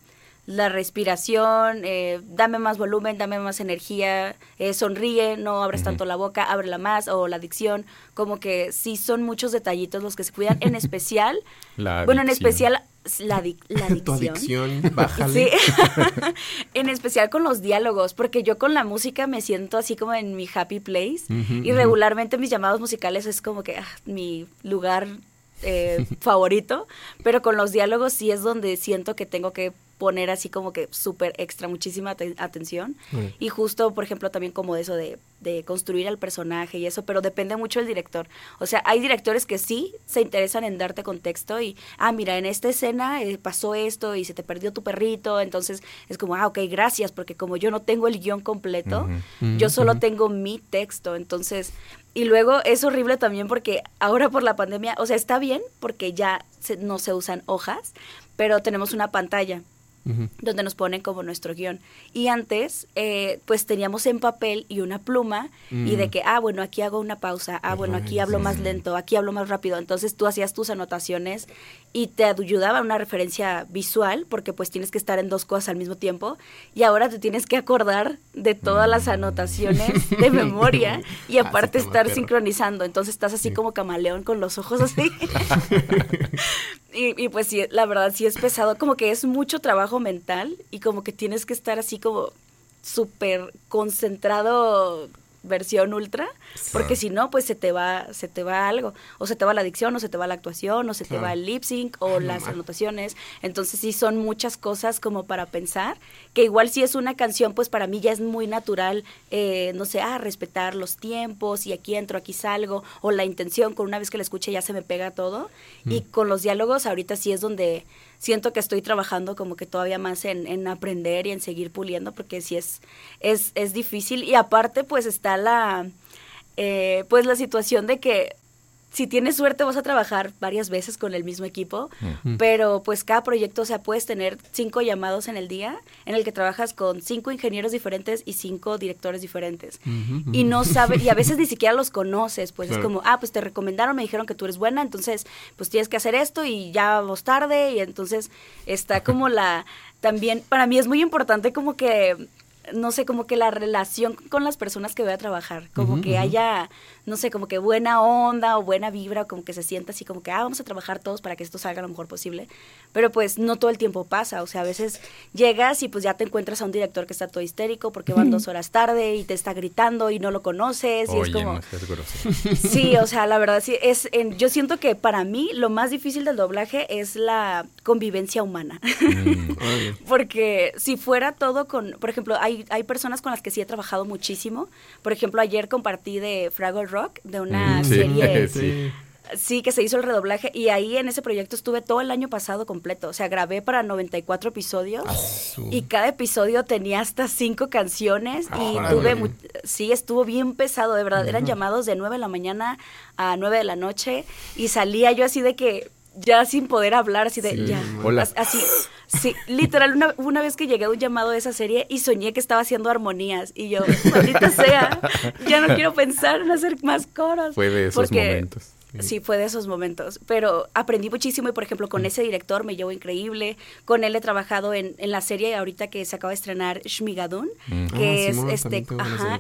la respiración, eh, dame más volumen, dame más energía, eh, sonríe, no abres tanto la boca, ábrela más, o la dicción, como que sí son muchos detallitos los que se cuidan, en especial, La bueno, en adicción. especial la, la Tu dicción. adicción, bájale. Sí, en especial con los diálogos, porque yo con la música me siento así como en mi happy place y regularmente mis llamados musicales es como que ah, mi lugar eh, favorito, pero con los diálogos sí es donde siento que tengo que poner así como que súper extra, muchísima aten- atención. Mm. Y justo, por ejemplo, también como eso de, de construir al personaje y eso, pero depende mucho del director. O sea, hay directores que sí se interesan en darte contexto y, ah, mira, en esta escena eh, pasó esto y se te perdió tu perrito, entonces es como, ah, ok, gracias, porque como yo no tengo el guion completo, yo solo tengo mi texto, entonces... Y luego es horrible también porque ahora por la pandemia, o sea, está bien porque ya se- no se usan hojas, pero tenemos una pantalla Donde nos ponen como nuestro guion. Y antes, eh, pues teníamos en papel y una pluma y de Mm. que, ah, bueno, aquí hago una pausa, ah, bueno, aquí hablo más lento, aquí hablo más rápido. Entonces tú hacías tus anotaciones y te ayudaba una referencia visual porque pues tienes que estar en dos cosas al mismo tiempo y ahora te tienes que acordar de todas las anotaciones de memoria y aparte estar perro. sincronizando. Entonces estás así Sí. como camaleón con los ojos así. Y, y pues sí, la verdad sí es pesado, como que es mucho trabajo mental y como que tienes que estar así como súper concentrado versión ultra, porque si no, pues se te va, se te va algo, o se te va la adicción, o se te va la actuación, o se te va el lip sync, o Ay, las mamá. anotaciones, entonces sí son muchas cosas como para pensar, que igual si es una canción, pues para mí ya es muy natural, eh, no sé, ah, respetar los tiempos, y aquí entro, aquí salgo, o la intención, con una vez que la escuche ya se me pega todo, y con los diálogos ahorita sí es donde siento que estoy trabajando como que todavía más en, en aprender y en seguir puliendo, porque sí es, es, es difícil, y aparte pues está la, eh, pues la situación de que si tienes suerte vas a trabajar varias veces con el mismo equipo, pero pues cada proyecto, o sea, puedes tener cinco llamados en el día en el que trabajas con cinco ingenieros diferentes y cinco directores diferentes. Y no sabes, y a veces ni siquiera los conoces, pues es como, ah, pues te recomendaron, me dijeron que tú eres buena, entonces pues tienes que hacer esto y ya vamos tarde y entonces está como la, también, para mí es muy importante como que no sé, como que la relación con las personas que voy a trabajar, como que haya, no sé, como que buena onda o buena vibra, o como que se sienta así como que, ah, vamos a trabajar todos para que esto salga lo mejor posible. Pero pues no todo el tiempo pasa, o sea, a veces llegas y pues ya te encuentras a un director que está todo histérico porque van dos horas tarde y te está gritando y no lo conoces y es Oye, como... no. Sí, o sea, la verdad sí, es, en- yo siento que para mí lo más difícil del doblaje es la convivencia humana. Mm. Porque si fuera todo con, por ejemplo, hay, hay personas con las que sí he trabajado muchísimo. Por ejemplo, ayer compartí de Fraggle Rock, de una sí, serie, sí. sí, que se hizo el redoblaje. Y ahí en ese proyecto estuve todo el año pasado completo. O sea, grabé para 94 episodios. Su- Y cada episodio tenía hasta cinco canciones y Órale. tuve, sí, estuvo bien pesado, de verdad. Eran llamados de 9 de la mañana a 9 de la noche y salía yo así de que ya sin poder hablar, así de Sí, ya. Hola. as- Así, sí, literal, una, una vez que llegué a un llamado de esa serie y soñé que estaba haciendo armonías y yo, maldita sea, ya no quiero pensar en hacer más coros. Fue de esos Porque- momentos. Sí, fue de esos momentos. Pero aprendí muchísimo y, por ejemplo, Mm. con ese director me llevo increíble. Con él he trabajado en, en la serie ahorita que se acaba de estrenar, Shmigadun, Mm. que Ah, es Simón, este. Ajá.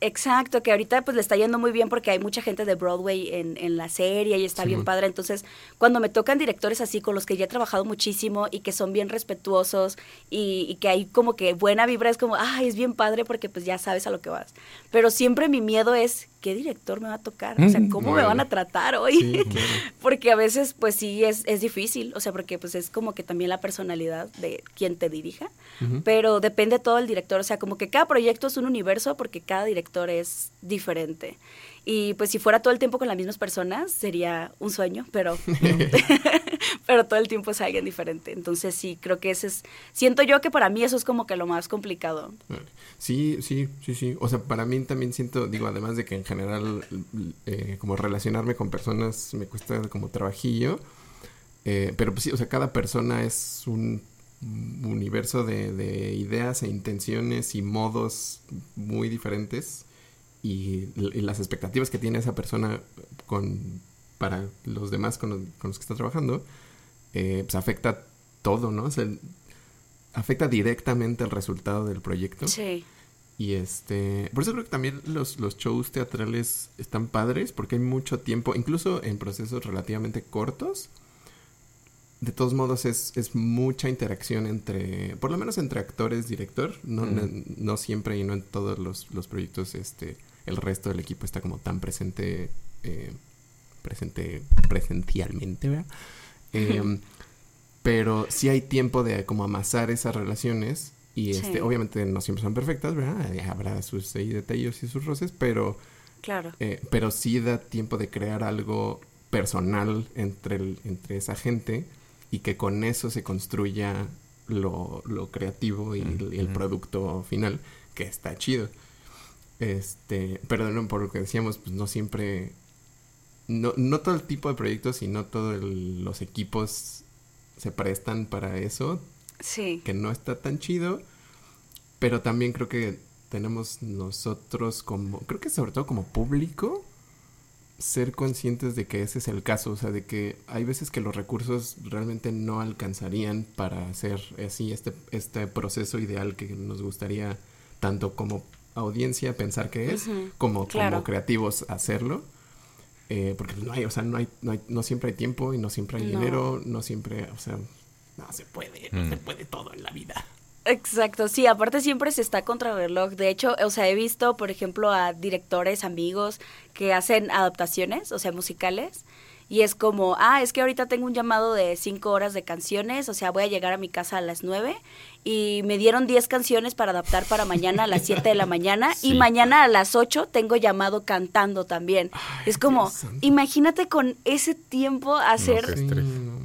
Exacto, que ahorita pues le está yendo muy bien porque hay mucha gente de Broadway en, en la serie y está bien padre. Entonces, cuando me tocan directores así con los que ya he trabajado muchísimo y que son bien respetuosos y, y que hay como que buena vibra, es como, ay, es bien padre porque pues ya sabes a lo que vas. Pero siempre mi miedo es, ¿qué director me va a tocar? O sea, Mm, ¿cómo me van a tratar hoy? Sí, claro. porque a veces pues sí es, es difícil, o sea, porque pues es como que también la personalidad de quien te dirija, Ujú. pero depende todo el director, o sea, como que cada proyecto es un universo porque cada director es diferente. Y pues si fuera todo el tiempo con las mismas personas sería un sueño, pero. pero todo el tiempo es alguien diferente. Entonces sí, creo que ese es, siento yo que para mí eso es como que lo más complicado. Sí, sí, sí, sí. O sea, para mí también siento, digo, además de que en general eh, como relacionarme con personas me cuesta como trabajillo, eh, pero pues sí, o sea, cada persona es un universo de, de ideas e intenciones y modos muy diferentes y, las expectativas que tiene esa persona con para los demás con los, que está trabajando, eh, pues afecta todo, ¿no? O sea, afecta directamente el resultado del proyecto. Sí. Y este, por eso creo que también los, los shows teatrales están padres, porque hay mucho tiempo, incluso en procesos relativamente cortos. De todos modos, es, es mucha interacción entre, por lo menos entre actores, director. No, no, siempre y no en todos los, los, proyectos, este, el resto del equipo está como tan presente, eh, presente presencialmente, ¿verdad? Em, pero sí hay tiempo de como amasar esas relaciones y este, obviamente no siempre son perfectas, ¿verdad? Habrá sus detalles y sus roces, pero... Claro. Eh, pero sí da tiempo de crear algo personal entre, el, entre esa gente y que con eso se construya lo, lo creativo y el, producto final, que está chido. Este, pero no, por lo que decíamos, pues no siempre... No, no todo el tipo de proyectos y no todos los equipos se prestan para eso. Sí. Que no está tan chido. Pero también creo que tenemos nosotros como, creo que sobre todo como público, ser conscientes de que ese es el caso, o sea, de que hay veces que los recursos realmente no alcanzarían para hacer así este, este proceso ideal que nos gustaría tanto como audiencia pensar que es, como, como creativos hacerlo. Eh, porque no hay, o sea, no hay, no hay, no siempre hay tiempo y no siempre hay dinero, no siempre, o sea, no se puede, no se mm. puede todo en la vida. Exacto, sí, aparte siempre se está contra el reloj. De hecho, o sea, he visto, por ejemplo, a directores, amigos que hacen adaptaciones, o sea, musicales, y es como, ah, es que ahorita tengo un llamado de cinco horas de canciones, o sea, voy a llegar a mi casa a las nueve y me dieron diez canciones para adaptar para mañana a las siete de la mañana y mañana a las ocho tengo llamado cantando también. es como, imagínate con ese tiempo hacer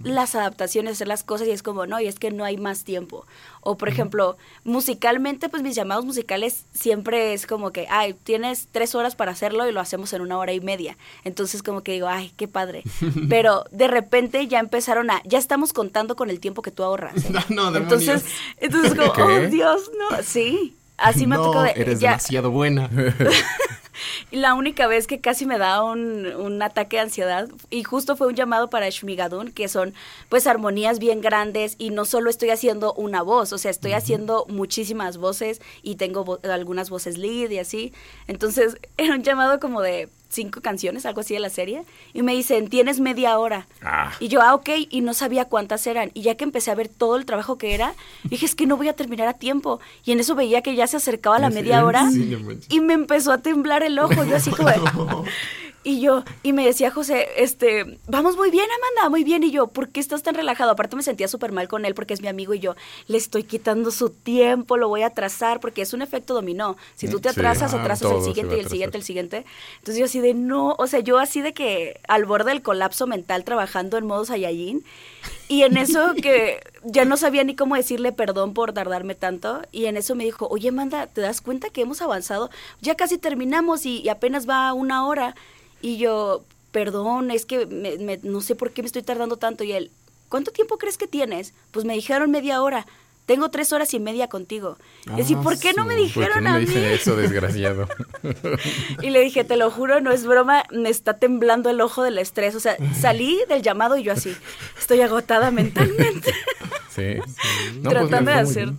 las adaptaciones, hacer las cosas y es como, no, y es que no hay más tiempo. O por ejemplo, musicalmente, pues mis llamados musicales siempre es como que, ay, tienes tres horas para hacerlo y lo hacemos en una hora y media. Entonces como que digo, ay, qué padre. Pero de repente ya empezaron a, ya estamos contando con el tiempo que tú ahorras. ¿eh? No, no, entonces, entonces como, oh Dios, no, sí. Así me tocó de, Eres demasiado buena. Y la única vez que casi me da un, un, ataque de ansiedad, y justo fue un llamado para Shmigadun, que son pues armonías bien grandes, y no solo estoy haciendo una voz, o sea, estoy haciendo muchísimas voces y tengo algunas voces lead y así. Entonces, era un llamado como de cinco canciones, algo así de la serie, y me dicen, tienes media hora. Ah. Y yo, ah, ok, y no sabía cuántas eran. Y ya que empecé a ver todo el trabajo que era, dije, es que no voy a terminar a tiempo. Y en eso veía que ya se acercaba la media hora y me empezó a temblar el ojo. Yo así como, Y yo, y me decía José, este, vamos muy bien, Amanda, muy bien. Y yo, ¿por qué estás tan relajado? Aparte me sentía súper mal con él porque es mi amigo y yo, le estoy quitando su tiempo, lo voy a atrasar porque es un efecto dominó. Si tú te atrasas, atrasas el siguiente y el siguiente, el siguiente. Entonces yo así de, no, o sea, yo así de que al borde del colapso mental trabajando en modo Saiyajin. Y en eso que ya no sabía ni cómo decirle perdón por tardarme tanto. Y en eso me dijo, oye, Amanda, ¿te das cuenta que hemos avanzado? Ya casi terminamos y apenas va una hora. Y yo, perdón, es que me, no sé por qué me estoy tardando tanto. Y él, ¿cuánto tiempo crees que tienes? Pues me dijeron media hora. Tengo tres horas y media contigo. y así, ¿por qué no me dijeron no a me mí? eso, desgraciado? y le dije, te lo juro, no es broma, me está temblando el ojo del estrés. O sea, salí del llamado y yo así, estoy agotada mentalmente. sí, sí. Pues tratando de hacer...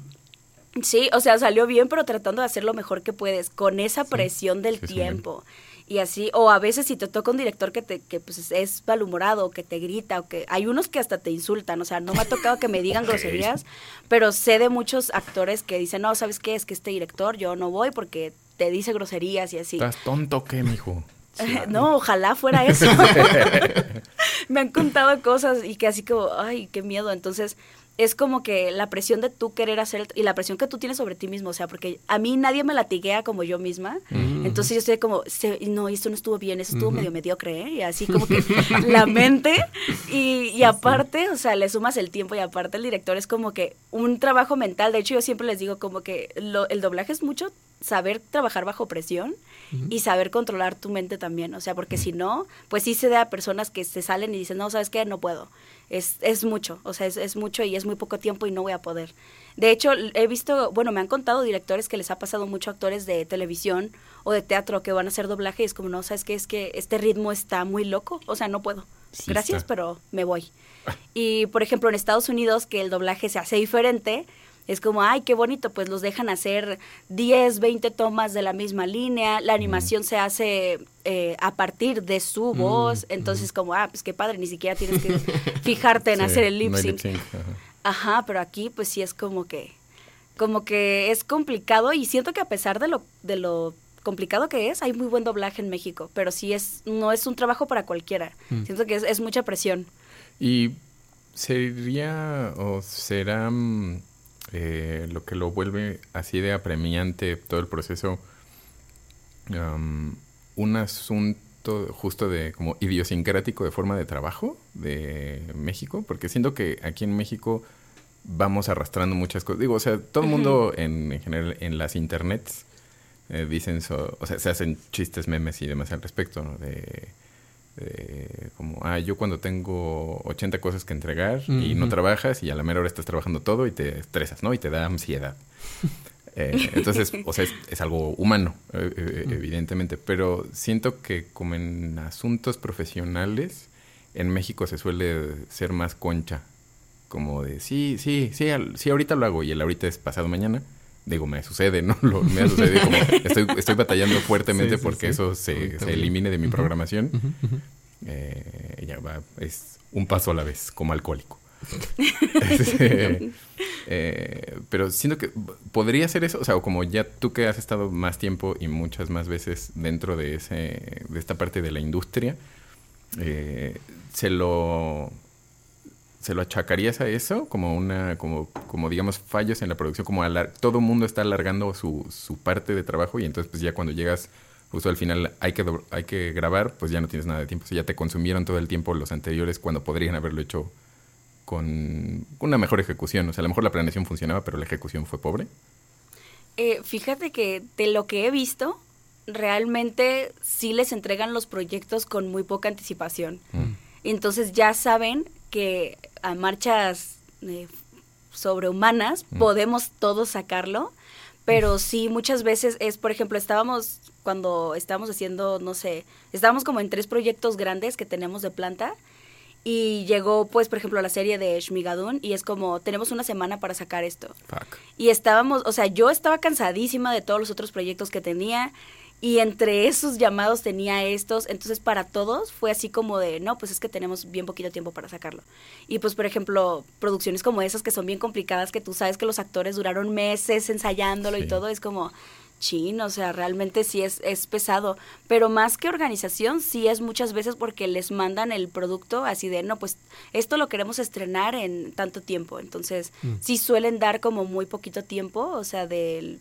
Sí, o sea, salió bien, pero tratando de hacer lo mejor que puedes, con esa presión del tiempo y así, o a veces si te toca un director que te que pues es malhumorado, que te grita, o que hay unos que hasta te insultan, o sea, no me ha tocado que me digan groserías, pero sé de muchos actores que dicen, no, ¿sabes qué? Es que este director yo no voy porque te dice groserías y así. ¿Estás tonto qué, mijo? no, ojalá fuera eso. me han contado cosas y que así como, ay, qué miedo. Entonces, es como que la presión de tú querer hacer y la presión que tú tienes sobre ti mismo, o sea, porque a mí nadie me latiguea como yo misma, entonces yo estoy como, no, esto no estuvo bien, eso estuvo medio mediocre, ¿eh? y así como que la mente, y, y aparte, o sea, le sumas el tiempo y aparte el director es como que un trabajo mental, de hecho yo siempre les digo como que lo, el doblaje es mucho saber trabajar bajo presión y saber controlar tu mente también, o sea, porque si no, pues sí se da a personas que se salen y dicen, no, ¿sabes qué? No puedo es, es mucho, o sea, es, es, mucho y es muy poco tiempo y no voy a poder. De hecho, he visto, bueno, me han contado directores que les ha pasado mucho actores de televisión o de teatro que van a hacer doblaje y es como, no, sabes que es que este ritmo está muy loco, o sea, no puedo. Gracias, pero me voy. Y, por ejemplo, en Estados Unidos, que el doblaje se hace diferente, es como, ay, qué bonito, pues los dejan hacer 10, 20 tomas de la misma línea, la animación se hace eh, a partir de su voz, entonces como, ah, pues qué padre, ni siquiera tienes que fijarte en hacer el lip sync. ajá. pero aquí pues sí es como que, como que es complicado y siento que a pesar de lo, de lo complicado que es, hay muy buen doblaje en México, pero sí es, no es un trabajo para cualquiera, mm. siento que es, es mucha presión. Y sería o será mm, eh, lo que lo vuelve así de apremiante todo el proceso, un asunto justo de como idiosincrático de forma de trabajo de México, porque siento que aquí en México vamos arrastrando muchas cosas. Digo, o sea, todo el mundo en, general en las internets eh, dicen, o sea, se hacen chistes, memes y demás al respecto, ¿no? De eh, como, ah, yo cuando tengo 80 cosas que entregar y no trabajas y a la mera hora estás trabajando todo y te estresas, ¿no? Y te da ansiedad. Eh, entonces, o sea, es, algo humano, eh, evidentemente, pero siento que como en asuntos profesionales, en México se suele ser más concha, como de, sí, sí, sí, sí, ahorita lo hago y el ahorita es pasado mañana. Digo, me sucede, ¿no? Lo, me ha sucedido como estoy, estoy batallando fuertemente porque eso se, se, elimine de mi programación. Eh, ya va, es un paso a la vez, como alcohólico. Este, eh, pero siento que podría ser eso, o sea, como ya tú que has estado más tiempo y muchas más veces dentro de ese, de esta parte de la industria, eh, se lo se lo achacarías a eso como una como como digamos fallos en la producción como todo el mundo está alargando su, su parte de trabajo y entonces pues ya cuando llegas justo al final hay que, hay que grabar, pues ya no tienes nada de tiempo. O sea, ya te consumieron todo el tiempo los anteriores cuando podrían haberlo hecho con una mejor ejecución. O sea, a lo mejor la planeación funcionaba, pero la ejecución fue pobre. Eh, fíjate que de lo que he visto, realmente sí les entregan los proyectos con muy poca anticipación. Mm. Entonces ya saben que a marchas eh, sobrehumanas mm. podemos todos sacarlo pero sí muchas veces es, por ejemplo, estábamos cuando estábamos haciendo, no sé, estábamos como en tres proyectos grandes que tenemos de planta y llegó, pues, por ejemplo, la serie de Shmigadun y es como, tenemos una semana para sacar esto. Y estábamos, o sea, yo estaba cansadísima de todos los otros proyectos que tenía y entre esos llamados tenía estos, entonces para todos fue así como de, no, pues es que tenemos bien poquito tiempo para sacarlo. Y pues, por ejemplo, producciones como esas que son bien complicadas, que tú sabes que los actores duraron meses ensayándolo y todo, es como, chin, o sea, realmente sí es, es pesado. Pero más que organización, sí es muchas veces porque les mandan el producto así de, no, pues esto lo queremos estrenar en tanto tiempo. Entonces, mm. sí suelen dar como muy poquito tiempo, o sea, del...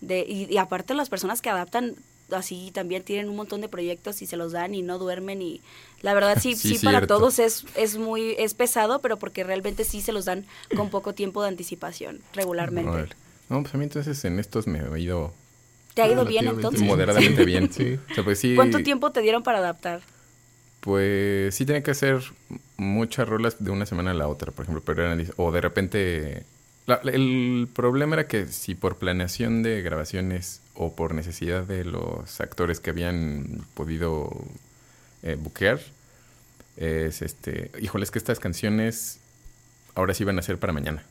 De, y, y, aparte las personas que adaptan así también tienen un montón de proyectos y se los dan y no duermen y la verdad sí sí, para todos es es muy es pesado pero porque realmente sí se los dan con poco tiempo de anticipación regularmente. No pues a mí entonces en estos me he ido te ha ido bien entonces moderadamente bien. Sí. Pues cuánto tiempo te dieron para adaptar pues sí tenía que hacer muchas rolas de una semana a la otra por ejemplo pero o de repente el problema era que si por planeación de grabaciones o por necesidad de los actores que habían podido eh, buquear, es este, híjole, es que estas canciones ahora sí van a ser para mañana.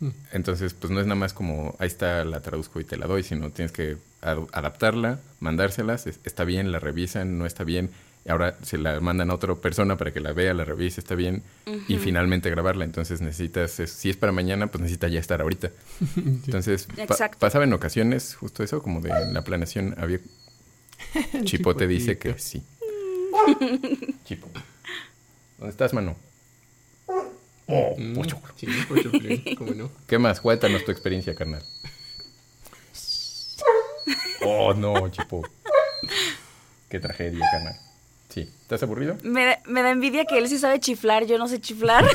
Mm. Entonces, pues no es nada más como, ahí está, la traduzco y te la doy, sino tienes que adaptarla, mandárselas, está bien, la revisan, no está bien, ahora se la mandan a otra persona para que la vea, la revise, está bien, y finalmente grabarla. Entonces necesitas, si es para mañana, pues necesita ya estar ahorita. Entonces pasaba en ocasiones justo eso, como de la planeación había... Chipo te dice que sí. Chipo. ¿Dónde estás, mano? Oh, Mm, pochoclo. Sí, pochoclo, ¿cómo no? ¿Qué más? Cuéntanos tu experiencia, carnal. Oh, no, chipo. Qué tragedia, carnal. Sí. ¿Estás aburrido? Me, da- me da envidia que él sí sabe chiflar, yo no sé chiflar.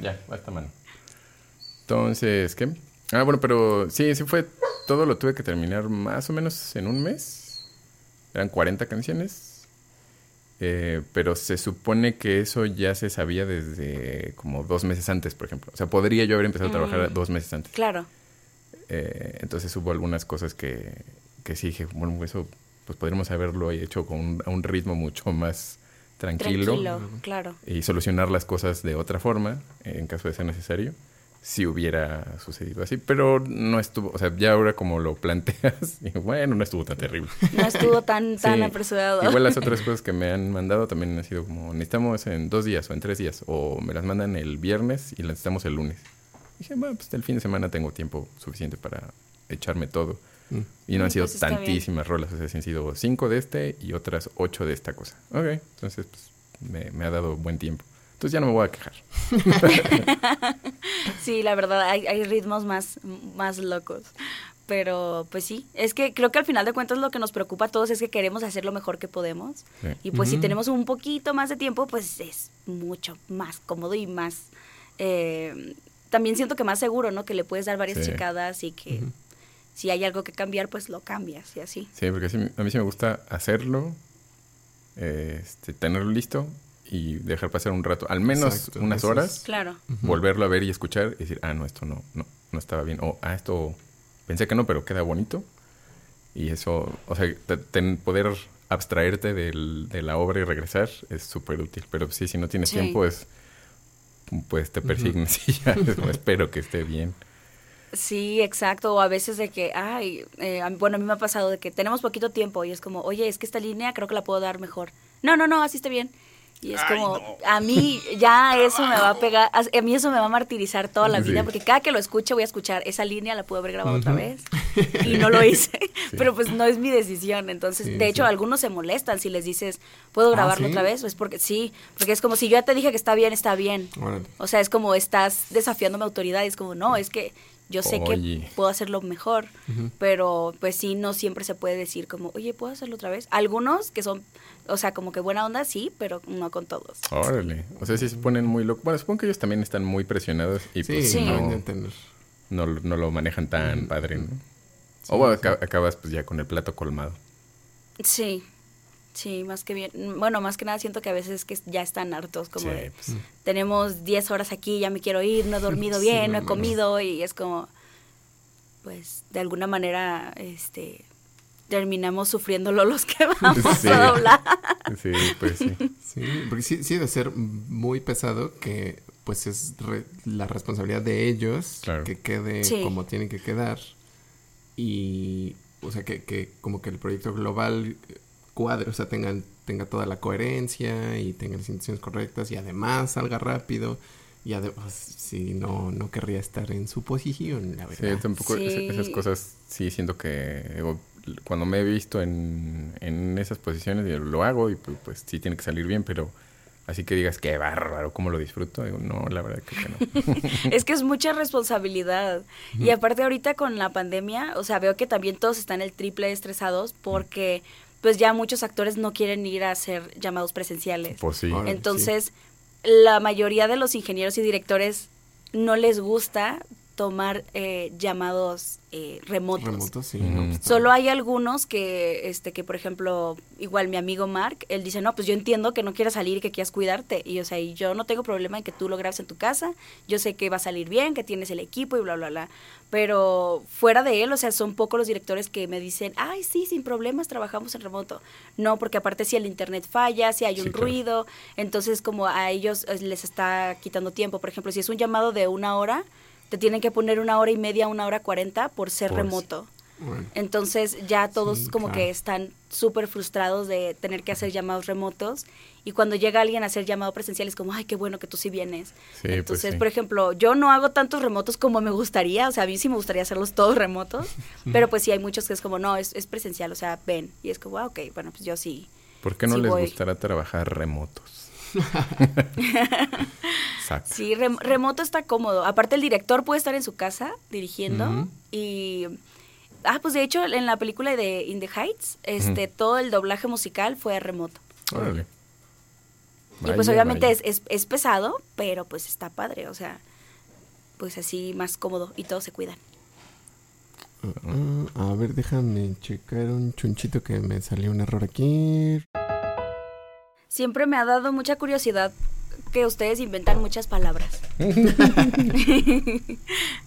Ya, basta, mano. Entonces, ¿qué? Ah, bueno, pero sí, sí fue. Todo lo tuve que terminar más o menos en un mes. Eran 40 canciones. Eh, pero se supone que eso ya se sabía desde como dos meses antes, por ejemplo. O sea, podría yo haber empezado a trabajar Mm. dos meses antes. claro. Eh, entonces hubo algunas cosas que, que sí dije, bueno, eso pues podríamos haberlo hecho con un, a un ritmo mucho más tranquilo, Tranquilo, claro. y solucionar las cosas de otra forma, en caso de ser necesario, si hubiera sucedido así. Pero no estuvo, o sea, ya ahora como lo planteas, bueno, no estuvo tan terrible. No estuvo tan, tan Sí. apresurado. Igual las otras cosas que me han mandado también han sido como, necesitamos en dos días o en tres días, o me las mandan el viernes y las necesitamos el lunes. Dije, bueno, pues el fin de semana tengo tiempo suficiente para echarme todo. Y no han Mm, sido pues está bien. tantísimas rolas, o sea, han sido cinco de este y otras ocho de esta cosa. Ok, entonces pues me, me ha dado buen tiempo. Entonces ya no me voy a quejar. Sí, la verdad, hay, hay ritmos más, más locos. Pero pues sí, es que creo que al final de cuentas lo que nos preocupa a todos es que queremos hacer lo mejor que podemos. Sí. Y pues si tenemos un poquito más de tiempo, pues es mucho más cómodo y más... eh, también siento que más seguro, ¿no? Que le puedes dar varias Sí. checadas y que. Si hay algo que cambiar, pues lo cambias y así. Sí, porque a mí sí me gusta hacerlo, este, tenerlo listo y dejar pasar un rato, al menos Exacto, unas horas, Claro. volverlo a ver y escuchar y decir, ah, no, esto no, no, no estaba bien. O, ah, esto pensé que no, pero queda bonito. Y eso, o sea, te- ten- poder abstraerte del- de la obra y regresar es súper útil. Pero sí, si no tienes Sí. tiempo, es, pues te persignas y ya, es como, espero que esté bien. Sí, exacto. O a veces de que, ay, eh, bueno, a mí me ha pasado de que tenemos poquito tiempo y es como, oye, es que esta línea creo que la puedo dar mejor. No, no, no, así está bien. Y es como, a mí ya eso me va a pegar, a a mí eso me va a martirizar toda la Sí. vida, porque cada que lo escuche voy a escuchar, esa línea la pude haber grabado otra vez y no lo hice, pero pues no es mi decisión. Entonces, Sí, de hecho, sí. algunos se molestan si les dices, ¿puedo Ah, grabarlo ¿sí? otra vez? Pues porque sí, porque es como si yo ya te dije que está bien, está bien. O sea, es como estás desafiando mi autoridad y es como, no, es que yo sé Oye. que puedo hacerlo mejor, pero pues sí, no siempre se puede decir como, oye, ¿puedo hacerlo otra vez? Algunos que son, o sea, como que buena onda, sí, pero no con todos. Órale. O sea, si se ponen muy locos. Bueno, supongo que ellos también están muy presionados y Sí, pues Sí. no lo manejan tan padre, ¿no? Sí, o bueno, sí. acabas pues ya con el plato colmado. Sí, sí, más que bien. Bueno, más que nada siento que a veces que ya están hartos, como Sí, de, pues, tenemos 10 horas aquí, ya me quiero ir, no he dormido Sí, bien, no no he comido y es como, pues, de alguna manera, este, terminamos sufriéndolo los que vamos Sí. a doblar. Sí, pues sí. Sí, porque sí, sí debe ser muy pesado que pues es re- la responsabilidad de ellos Claro. que quede Sí. como tiene que quedar y o sea que, que como que el proyecto global cuadre, o sea tengan tenga toda la coherencia y tenga las intenciones correctas y además salga rápido y además si no no querría estar en su posición la Sí, verdad. tampoco es- Sí. esas cosas sí siento que digo, cuando me he visto en, en esas posiciones lo hago y pues, pues, sí tiene que salir bien, pero así que digas qué bárbaro, cómo lo disfruto, digo, no, la verdad que, que no. Es que es mucha responsabilidad. Y aparte ahorita con la pandemia, o sea, veo que también todos están el triple estresados porque pues ya muchos actores no quieren ir a hacer llamados presenciales. Pues sí. Entonces, la mayoría de los ingenieros y directores no les gusta tomar eh, llamados eh, remotos. Remoto, sí. No, pues, Solo hay algunos que, este, que por ejemplo, igual mi amigo Mark, él dice, no, pues yo entiendo que no quieras salir y que quieras cuidarte. Y o sea, y yo no tengo problema en que tú lo grabes en tu casa, yo sé que va a salir bien, que tienes el equipo y bla, bla, bla. Pero fuera de él, o sea, son pocos los directores que me dicen, ay, sí, sin problemas, trabajamos en remoto. No, porque aparte si el internet falla, si hay un Sí, claro. ruido, entonces como a ellos eh, les está quitando tiempo. Por ejemplo, si es un llamado de una hora, te tienen que poner una hora y media, una hora cuarenta por ser Por- remoto. Bueno, Entonces ya todos Sí, como claro. que están súper frustrados de tener que hacer llamados remotos y cuando llega alguien a hacer llamado presencial es como, ay, qué bueno que tú sí vienes. Sí, pues Entonces, sí. por ejemplo, yo no hago tantos remotos como me gustaría, o sea, a mí sí me gustaría hacerlos todos remotos, pero pues sí hay muchos que es como, no, es, es presencial, o sea, ven. Y es como, ah, ok, bueno, pues yo sí. ¿Por qué no sí les voy. gustará trabajar remotos? Exacto. Sí, rem- remoto está cómodo. Aparte el director puede estar en su casa dirigiendo y ah, pues de hecho en la película de In the Heights, este todo el doblaje musical fue remoto. Órale. y pues Vaya, obviamente vaya. es, es, es pesado, pero pues está padre, o sea, pues así más cómodo y todos se cuidan. Ah, a ver, déjame checar un chunchito que me salió un error aquí. Siempre me ha dado mucha curiosidad que ustedes inventan muchas palabras.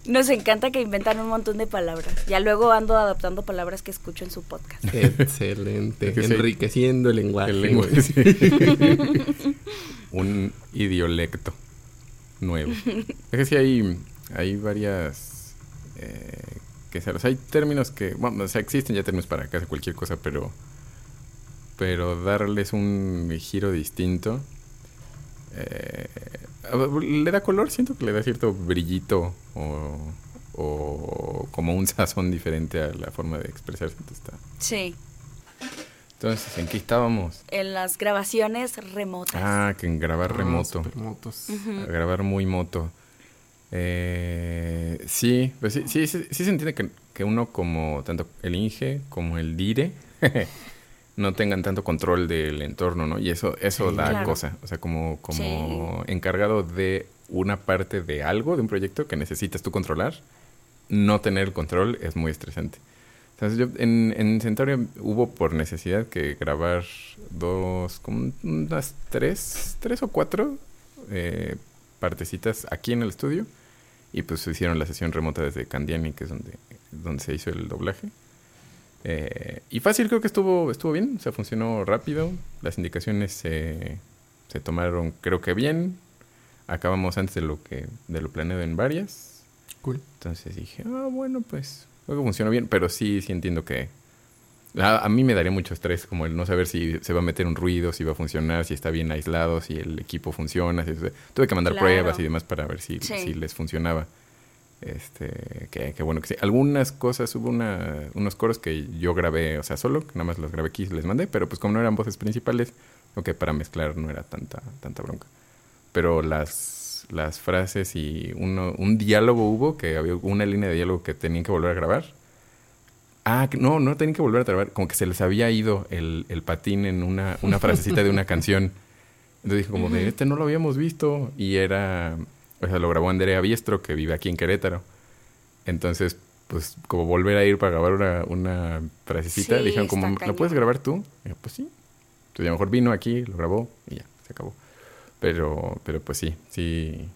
Nos encanta que inventan un montón de palabras. Ya luego ando adaptando palabras que escucho en su podcast. Excelente. Es que sí. Enriqueciendo el lenguaje. El Muy lenguaje, bien. sí. Un idiolecto nuevo. Es que sí hay, hay varias... Eh, que se- o sea, hay términos que... Bueno, o sea, existen ya términos para casi cualquier cosa, pero... Pero darles un giro distinto... eh, le da color, siento que le da cierto brillito o, o como un sazón diferente a la forma de expresarse. Está- Sí, Entonces, ¿en qué estábamos? en las grabaciones remotas. Ah, que en grabar Ah, remoto. supermotos. Ujú. A grabar muy moto. Eh, sí, pues sí, sí, sí, sí se entiende que, que uno como tanto el Inge como el Dire no tengan tanto control del entorno, ¿no? Y eso, eso Sí. da Claro. cosa. O sea, como, como encargado de una parte de algo, de un proyecto que necesitas tú controlar, no tener el control es muy estresante. Entonces yo en, en Centauri hubo por necesidad que grabar dos, como unas tres, tres o cuatro eh, partecitas aquí en el estudio y pues hicieron la sesión remota desde Candiani, que es donde, donde se hizo el doblaje. Eh, y fácil, creo que estuvo, estuvo bien, o sea, funcionó rápido, las indicaciones se, se tomaron creo que bien, acabamos antes de lo que de lo planeado en varias, Cool. entonces dije, ah, bueno, pues creo que funcionó bien, pero sí, sí entiendo que a, a mí me daría mucho estrés como el no saber si se va a meter un ruido, si va a funcionar, si está bien aislado, si el equipo funciona. Si, tuve que mandar Claro. pruebas y demás para ver si, Sí. si les funcionaba. Este, que, que bueno que sí. Algunas cosas, hubo una, unos coros que yo grabé, o sea, solo, nada más los grabé aquí y les mandé, pero pues como no eran voces principales, ok, para mezclar no era tanta, tanta bronca. Pero las, las frases y uno, un diálogo hubo, que había una línea de diálogo que tenían que volver a grabar. Ah, no, no tenían que volver a grabar, como que se les había ido el, el patín en una, una frasecita de una canción. Entonces dije como de, este no lo habíamos visto. Y era, o sea, lo grabó Andrea Biestro, que vive aquí en Querétaro. Entonces, pues, como volver a ir para grabar una, una frasecita, Sí, dijeron como, ¿lo puedes grabar tú? Y yo, pues sí. Entonces, a lo mejor vino aquí, lo grabó y ya, se acabó. Pero, pero pues sí, sí.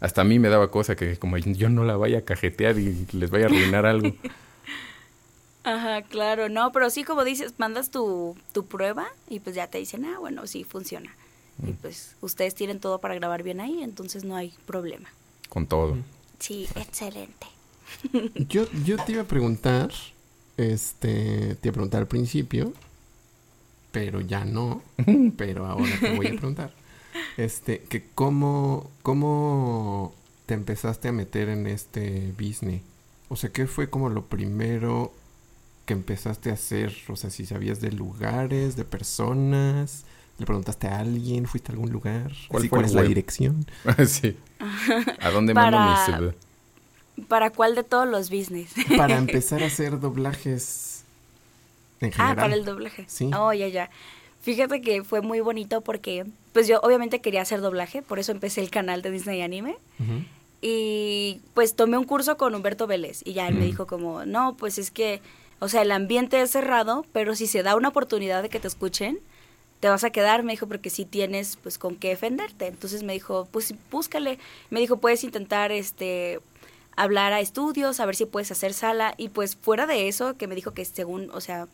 Hasta a mí me daba cosa que como yo no la vaya a cajetear y les vaya a arruinar algo. Ajá, claro, no, pero sí, como dices, mandas tu, tu prueba y pues ya te dicen, ah, bueno, sí, funciona. Mm. Y pues ustedes tienen todo para grabar bien ahí, entonces no hay problema. Con todo. Sí, excelente. Yo, yo te iba a preguntar, este, te iba a preguntar al principio, pero ya no, pero ahora te voy a preguntar. Este, que cómo, cómo te empezaste a meter en este business. O sea, ¿qué fue como lo primero que empezaste a hacer? O sea, si sabías de lugares, de personas, le preguntaste a alguien, fuiste a algún lugar, ¿Cuál ¿cuál es la dirección? sí. ¿A dónde Para- mando mis... ¿Para cuál de todos los business? Para empezar a hacer doblajes en ah, general. para el doblaje. Sí. Oh, ya, ya. Fíjate que fue muy bonito porque, pues yo obviamente quería hacer doblaje, por eso empecé el canal de Disney Anime. Y pues tomé un curso con Humberto Vélez y ya él me dijo como, no, pues es que, o sea, el ambiente es cerrado, pero si se da una oportunidad de que te escuchen, te vas a quedar, me dijo, porque sí tienes pues con qué defenderte. Entonces me dijo, pues búscale. Me dijo, puedes intentar este hablar a estudios, a ver si puedes hacer sala. Y pues fuera de eso, que me dijo que según, o sea,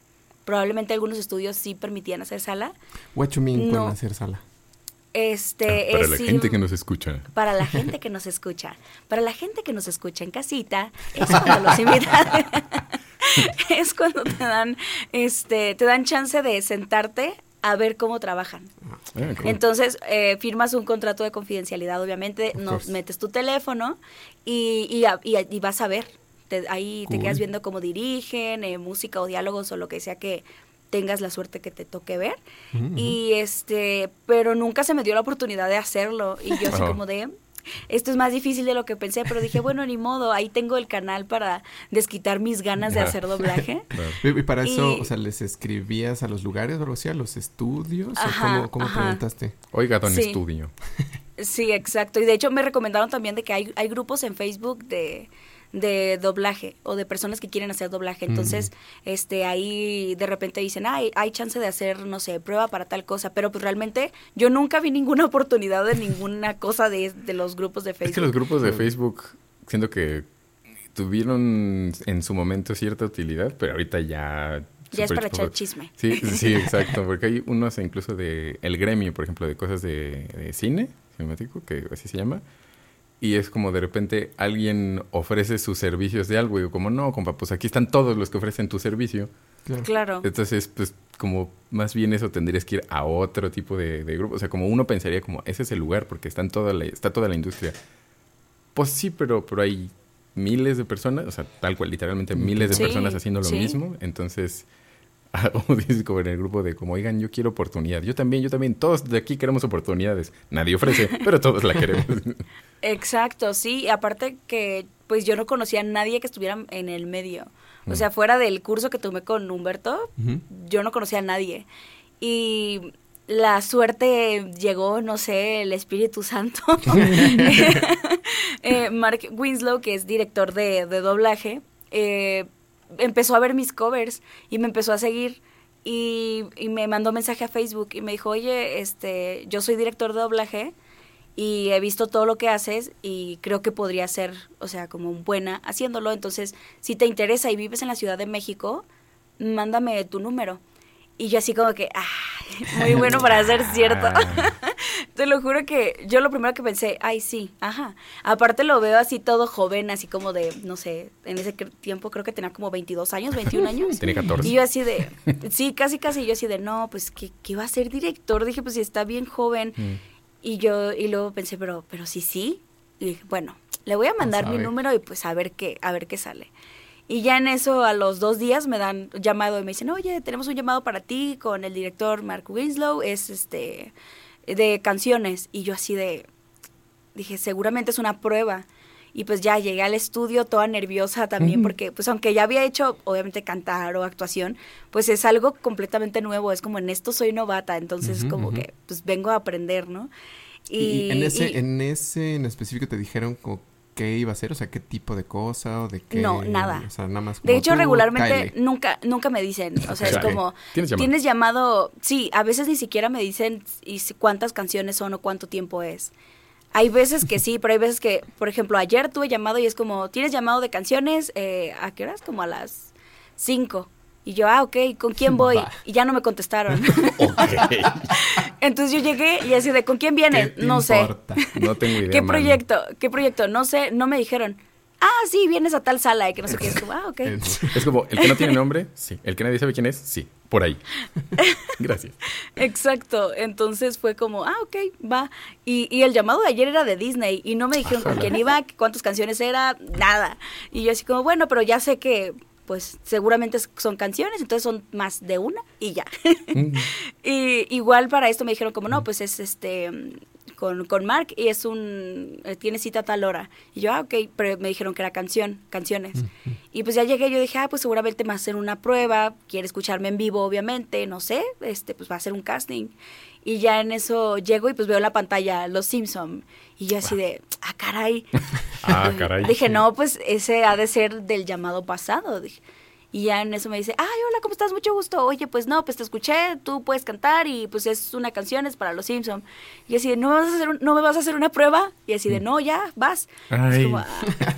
probablemente algunos estudios sí permitían hacer sala. What you mean No. con hacer sala? Este Ah, para es la gente que nos escucha. para la gente que nos escucha, para la gente que nos escucha en casita, es cuando los invitan, es cuando te dan, este, te dan chance de sentarte a ver cómo trabajan. Ah, cool. Entonces, eh, firmas un contrato de confidencialidad, obviamente, no metes tu teléfono y, y, a- y- y vas a ver. Te- ahí te quedas viendo cómo dirigen, eh, música o diálogos o lo que sea que, tengas la suerte que te toque ver. Y este, pero nunca se me dio la oportunidad de hacerlo. Y yo así como de, esto es más difícil de lo que pensé, pero dije, bueno, ni modo, ahí tengo el canal para desquitar mis ganas de hacer doblaje. Y para eso, o sea, ¿les escribías a los lugares o algo así, a los estudios? ¿O cómo, preguntaste? Oiga, don estudio. Sí, exacto. Y de hecho me recomendaron también de que hay, hay grupos en Facebook de de doblaje o de personas que quieren hacer doblaje. Entonces, este ahí de repente dicen, ay, hay chance de hacer, no sé, prueba para tal cosa. Pero pues realmente yo nunca vi ninguna oportunidad de ninguna cosa de, los grupos de Facebook. Es que los grupos de Facebook, siento que tuvieron en su momento cierta utilidad, pero ahorita ya... Ya es para echar chisme. Sí, sí, exacto, porque hay unos incluso de el gremio, por ejemplo, de cosas de, de cine cinemático, que así se llama, y es como de repente alguien ofrece sus servicios de algo y digo como no, compa, pues aquí están todos los que ofrecen tu servicio. Claro. Entonces, pues como más bien eso tendrías que ir a otro tipo de, grupo. O sea, como uno pensaría como ese es el lugar porque está, toda la, está toda la industria. Pues sí, pero, pero hay miles de personas, o sea, tal cual, literalmente miles de personas haciendo lo mismo. Entonces, o dices como en el grupo de como, oigan, yo quiero oportunidad. Yo también, yo también. Todos de aquí queremos oportunidades. Nadie ofrece, pero todos la queremos. Exacto, sí. Y aparte que, pues yo no conocía a nadie que estuviera en el medio. O sea, fuera del curso que tomé con Humberto, yo no conocía a nadie. Y la suerte llegó, no sé, el Espíritu Santo. eh, Mark Winslow, que es director de, de doblaje, eh, empezó a ver mis covers y me empezó a seguir. Y, me mandó mensaje a Facebook y me dijo, oye, este, yo soy director de doblaje y he visto todo lo que haces y creo que podría ser, o sea, como buena haciéndolo. Entonces, si te interesa y vives en la Ciudad de México, mándame tu número. Y yo así como que, ah, muy bueno para ser cierto. Ah. Te lo juro que yo lo primero que pensé, ay, sí, ajá. Aparte lo veo así todo joven, así como de, no sé, en ese tiempo creo que tenía como 22 años, 21 años. Tenía 14. Y yo así de, sí, casi, casi, yo así de, no, pues, ¿qué, qué va a ser director? Dije, pues, si está bien joven. Mm. Y yo, y luego pensé, pero, pero sí, sí. Y dije, bueno, le voy a mandar mi número y pues a ver qué, a ver qué sale. Y ya en eso, a los dos días, me dan llamado y me dicen, oye, tenemos un llamado para ti con el director Mark Winslow, es este de canciones. Y yo así de, dije, seguramente es una prueba. Y pues ya llegué al estudio toda nerviosa también, porque pues aunque ya había hecho, obviamente, cantar o actuación, pues es algo completamente nuevo, es como en esto soy novata, entonces como que pues vengo a aprender, ¿no? Y, en ese, en ese en específico te dijeron como qué iba a ser, o sea, qué tipo de cosa o de qué. No, nada. O sea, nada más. de hecho, regularmente nunca, nunca me dicen, o sea, es como ¿Tienes llamado? Sí, a veces ni siquiera me dicen y cuántas canciones son o cuánto tiempo es. Hay veces que sí, pero hay veces que, por ejemplo, ayer tuve llamado y es como, ¿tienes llamado de canciones? Eh, ¿A qué horas? Como a las 5. Y yo, ah, ok, ¿con quién voy? Y ya no me contestaron. Entonces yo llegué y así de, ¿con quién viene? No sé. No tengo idea. ¿Qué proyecto? ¿Qué proyecto? No sé, no me dijeron. Ah, sí, vienes a tal sala y que no sé qué. Es como, ah, ok. Es como, el que no tiene nombre, sí. El que nadie sabe quién es, sí. Por ahí. Gracias. Exacto. Entonces fue como, ah, ok, va. Y, y el llamado de ayer era de Disney y no me dijeron con quién iba, cuántas canciones era, nada. Y yo así como, bueno, pero ya sé que pues seguramente son canciones, entonces son más de una y ya. y igual para esto me dijeron como, no, pues es este con, con Mark y es un, eh, tiene cita a tal hora. Y yo, ah, ok, pero me dijeron que era canción, canciones. Y pues ya llegué, yo dije, ah, pues seguramente va a hacer una prueba, quiere escucharme en vivo, obviamente, no sé, este, pues va a hacer un casting. Y ya en eso llego y pues veo la pantalla, Los Simpson. Y yo así de, ah, caray. ah, caray. Dije, no, pues ese ha de ser del llamado pasado. Dije, y ya en eso me dice, ay, hola, ¿cómo estás? Mucho gusto. Oye, pues no, pues te escuché, tú puedes cantar y pues es una canción, es para los Simpsons. Y así de, ¿no me vas a hacer, ¿no me vas a hacer una prueba? Y así de, mm. no, ya, vas. Es como, ah,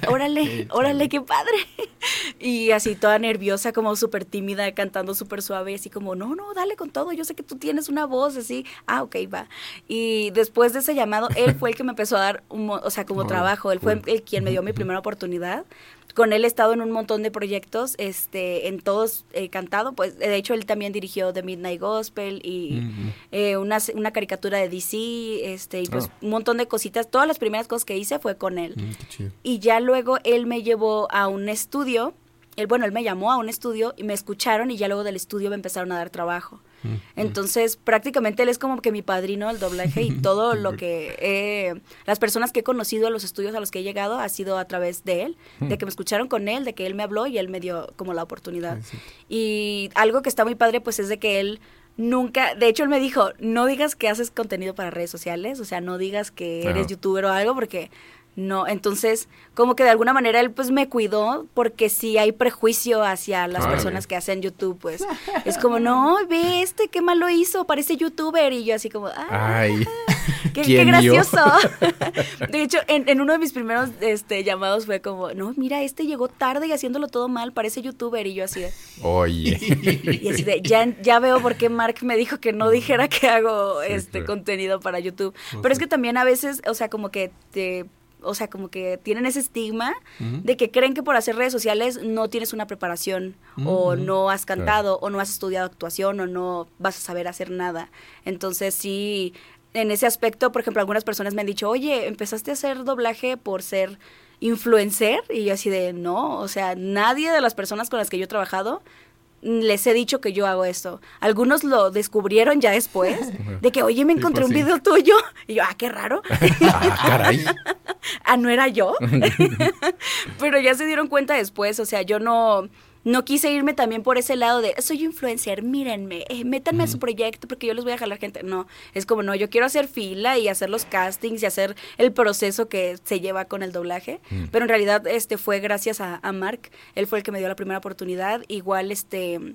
órale, órale, qué padre. y así toda nerviosa, como súper tímida, cantando súper suave, así como, no, no, dale con todo, yo sé que tú tienes una voz así. Ah, ok, va. Y después de ese llamado, él fue el que me empezó a dar, un, o sea, como trabajo, él fue el quien me dio mi primera oportunidad con él he estado en un montón de proyectos, este, en todos he cantado, pues de hecho él también dirigió The Midnight Gospel y eh, una, una, caricatura de DC, este, y pues ah. un montón de cositas. Todas las primeras cosas que hice fue con él. Mm, y ya luego él me llevó a un estudio él, bueno, él me llamó a un estudio y me escucharon y ya luego del estudio me empezaron a dar trabajo. Entonces, prácticamente él es como que mi padrino del doblaje y todo lo que he, las personas que he conocido a los estudios a los que he llegado ha sido a través de él, de que me escucharon con él, de que él me habló y él me dio como la oportunidad. Y algo que está muy padre pues es de que él nunca, de hecho él me dijo, no digas que haces contenido para redes sociales, o sea, no digas que eres youtuber o algo porque no, entonces como que de alguna manera él pues me cuidó porque si hay prejuicio hacia las personas que hacen YouTube, pues. Es como, no, ve este, qué mal lo hizo, parece youtuber y yo así como, ay, qué, gracioso. de hecho, en, uno de mis primeros este, llamados fue como, no, mira, este llegó tarde y haciéndolo todo mal, parece youtuber y yo así de, oye. y así de, ya, ya veo por qué Mark me dijo que no dijera que hago este contenido para YouTube. Pero es que también a veces, o sea, como que te o sea, como que tienen ese estigma de que creen que por hacer redes sociales no tienes una preparación o no has cantado o no has estudiado actuación o no vas a saber hacer nada. Entonces sí, en ese aspecto, por ejemplo, algunas personas me han dicho, oye, empezaste a hacer doblaje por ser influencer y yo así de no, o sea, nadie de las personas con las que yo he trabajado les he dicho que yo hago esto. Algunos lo descubrieron ya después, de que, oye, me encontré pues un video tuyo. Y yo, ah, qué raro. ah, caray. ah, no era yo. Pero ya se dieron cuenta después, o sea, yo no no quise irme también por ese lado de soy influencer, mírenme, eh, métanme a su proyecto porque yo les voy a jalar gente. No, es como no, yo quiero hacer fila y hacer los castings y hacer el proceso que se lleva con el doblaje. Pero en realidad este fue gracias a, a, Mark, él fue el que me dio la primera oportunidad. Igual este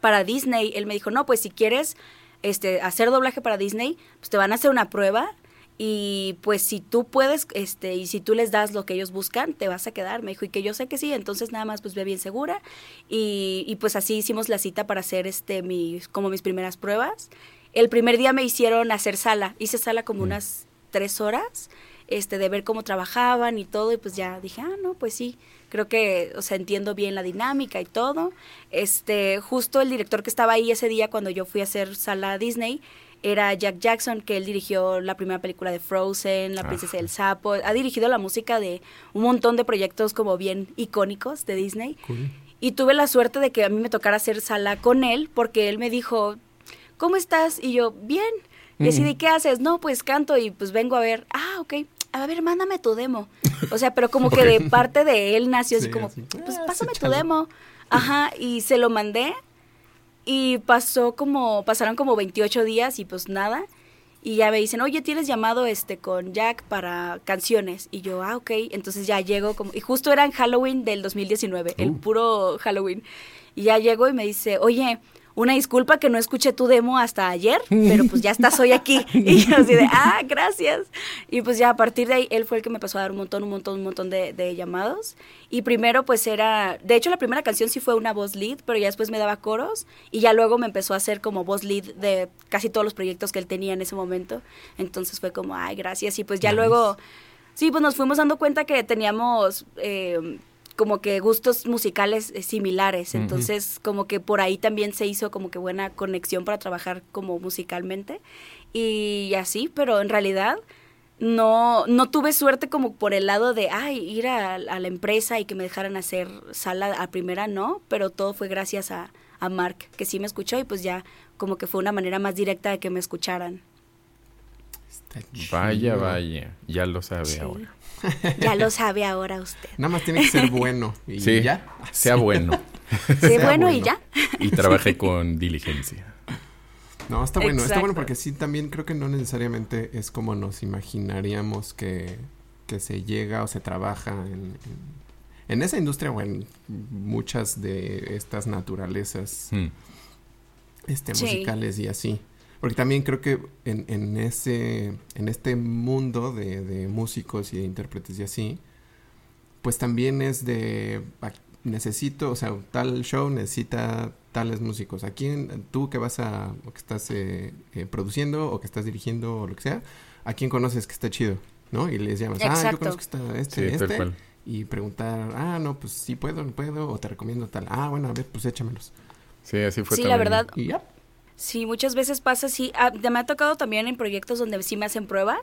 para Disney, él me dijo, no, pues si quieres este, hacer doblaje para Disney, pues te van a hacer una prueba y pues si tú puedes, este, y si tú les das lo que ellos buscan, te vas a quedar. Me dijo, y que yo sé que sí, entonces nada más pues ve bien segura. Y, y pues así hicimos la cita para hacer este mis, como mis primeras pruebas. El primer día me hicieron hacer sala, hice sala como mm. unas tres horas, este, de ver cómo trabajaban y todo, y pues ya dije, ah, no, pues sí, creo que, o sea, entiendo bien la dinámica y todo. Este, justo el director que estaba ahí ese día cuando yo fui a hacer sala a Disney, era Jack Jackson, que él dirigió la primera película de Frozen, La Princesa del Sapo, ha dirigido la música de un montón de proyectos como bien icónicos de Disney. Y tuve la suerte de que a mí me tocara hacer sala con él, porque él me dijo, ¿cómo estás? Y yo, bien. Y decidí, ¿qué haces? No, pues canto y pues vengo a ver. Ah, ok. A ver, mándame tu demo. O sea, pero como que de parte de él nació así como, pues ah, pásame tu demo. Ajá, y se lo mandé y pasó como, pasaron como 28 días y pues nada. Y ya me dicen, oye, tienes llamado este con Jack para canciones. Y yo, ah, ok. Entonces ya llego como, y justo era en Halloween del 2019, el uh. puro Halloween. Y ya llego y me dice, oye, una disculpa que no escuché tu demo hasta ayer, pero pues ya estás hoy aquí. Y yo así de, ah, gracias. Y pues ya a partir de ahí, él fue el que me pasó a dar un montón, un montón, un montón de, de llamados. Y primero pues era, de hecho la primera canción sí fue una voz lead, pero ya después me daba coros y ya luego me empezó a hacer como voz lead de casi todos los proyectos que él tenía en ese momento. Entonces fue como, ay, gracias. Y pues ya luego, sí, pues nos fuimos dando cuenta que teníamos... Eh, como que gustos musicales eh, similares, entonces como que por ahí también se hizo como que buena conexión para trabajar como musicalmente. Y así, pero en realidad no, no tuve suerte como por el lado de, ay, ir a, la empresa y que me dejaran hacer sala a primera, no, pero todo fue gracias a, a Mark, que sí me escuchó y pues ya como que fue una manera más directa de que me escucharan. Vaya, vaya, ya lo sabe ahora. Ya lo sabe ahora usted. Nada más tiene que ser bueno y sí, ya. Sea bueno. Sea, bueno, y ya. Y trabaje con diligencia. No, está bueno, está bueno porque sí, también creo que no necesariamente es como nos imaginaríamos que, se llega o se trabaja en, en, esa industria o en muchas de estas naturalezas hmm. este, musicales y así. Porque también creo que en, en ese, en este mundo de, de, músicos y de intérpretes y así, pues también es de, necesito, o sea, tal show necesita tales músicos. ¿A quién, tú que vas a, o que estás eh, eh, produciendo o que estás dirigiendo o lo que sea, a quién conoces que está chido, ¿no? Y les llamas, ah, yo conozco que está este, este. Y preguntar, ah, no, pues sí puedo, no puedo, o te recomiendo tal. Ah, bueno, a ver, pues échamelos. Sí, así fue. Sí, la verdad. Y ya. Sí, muchas veces pasa así. Ah, me ha tocado también en proyectos donde sí me hacen pruebas.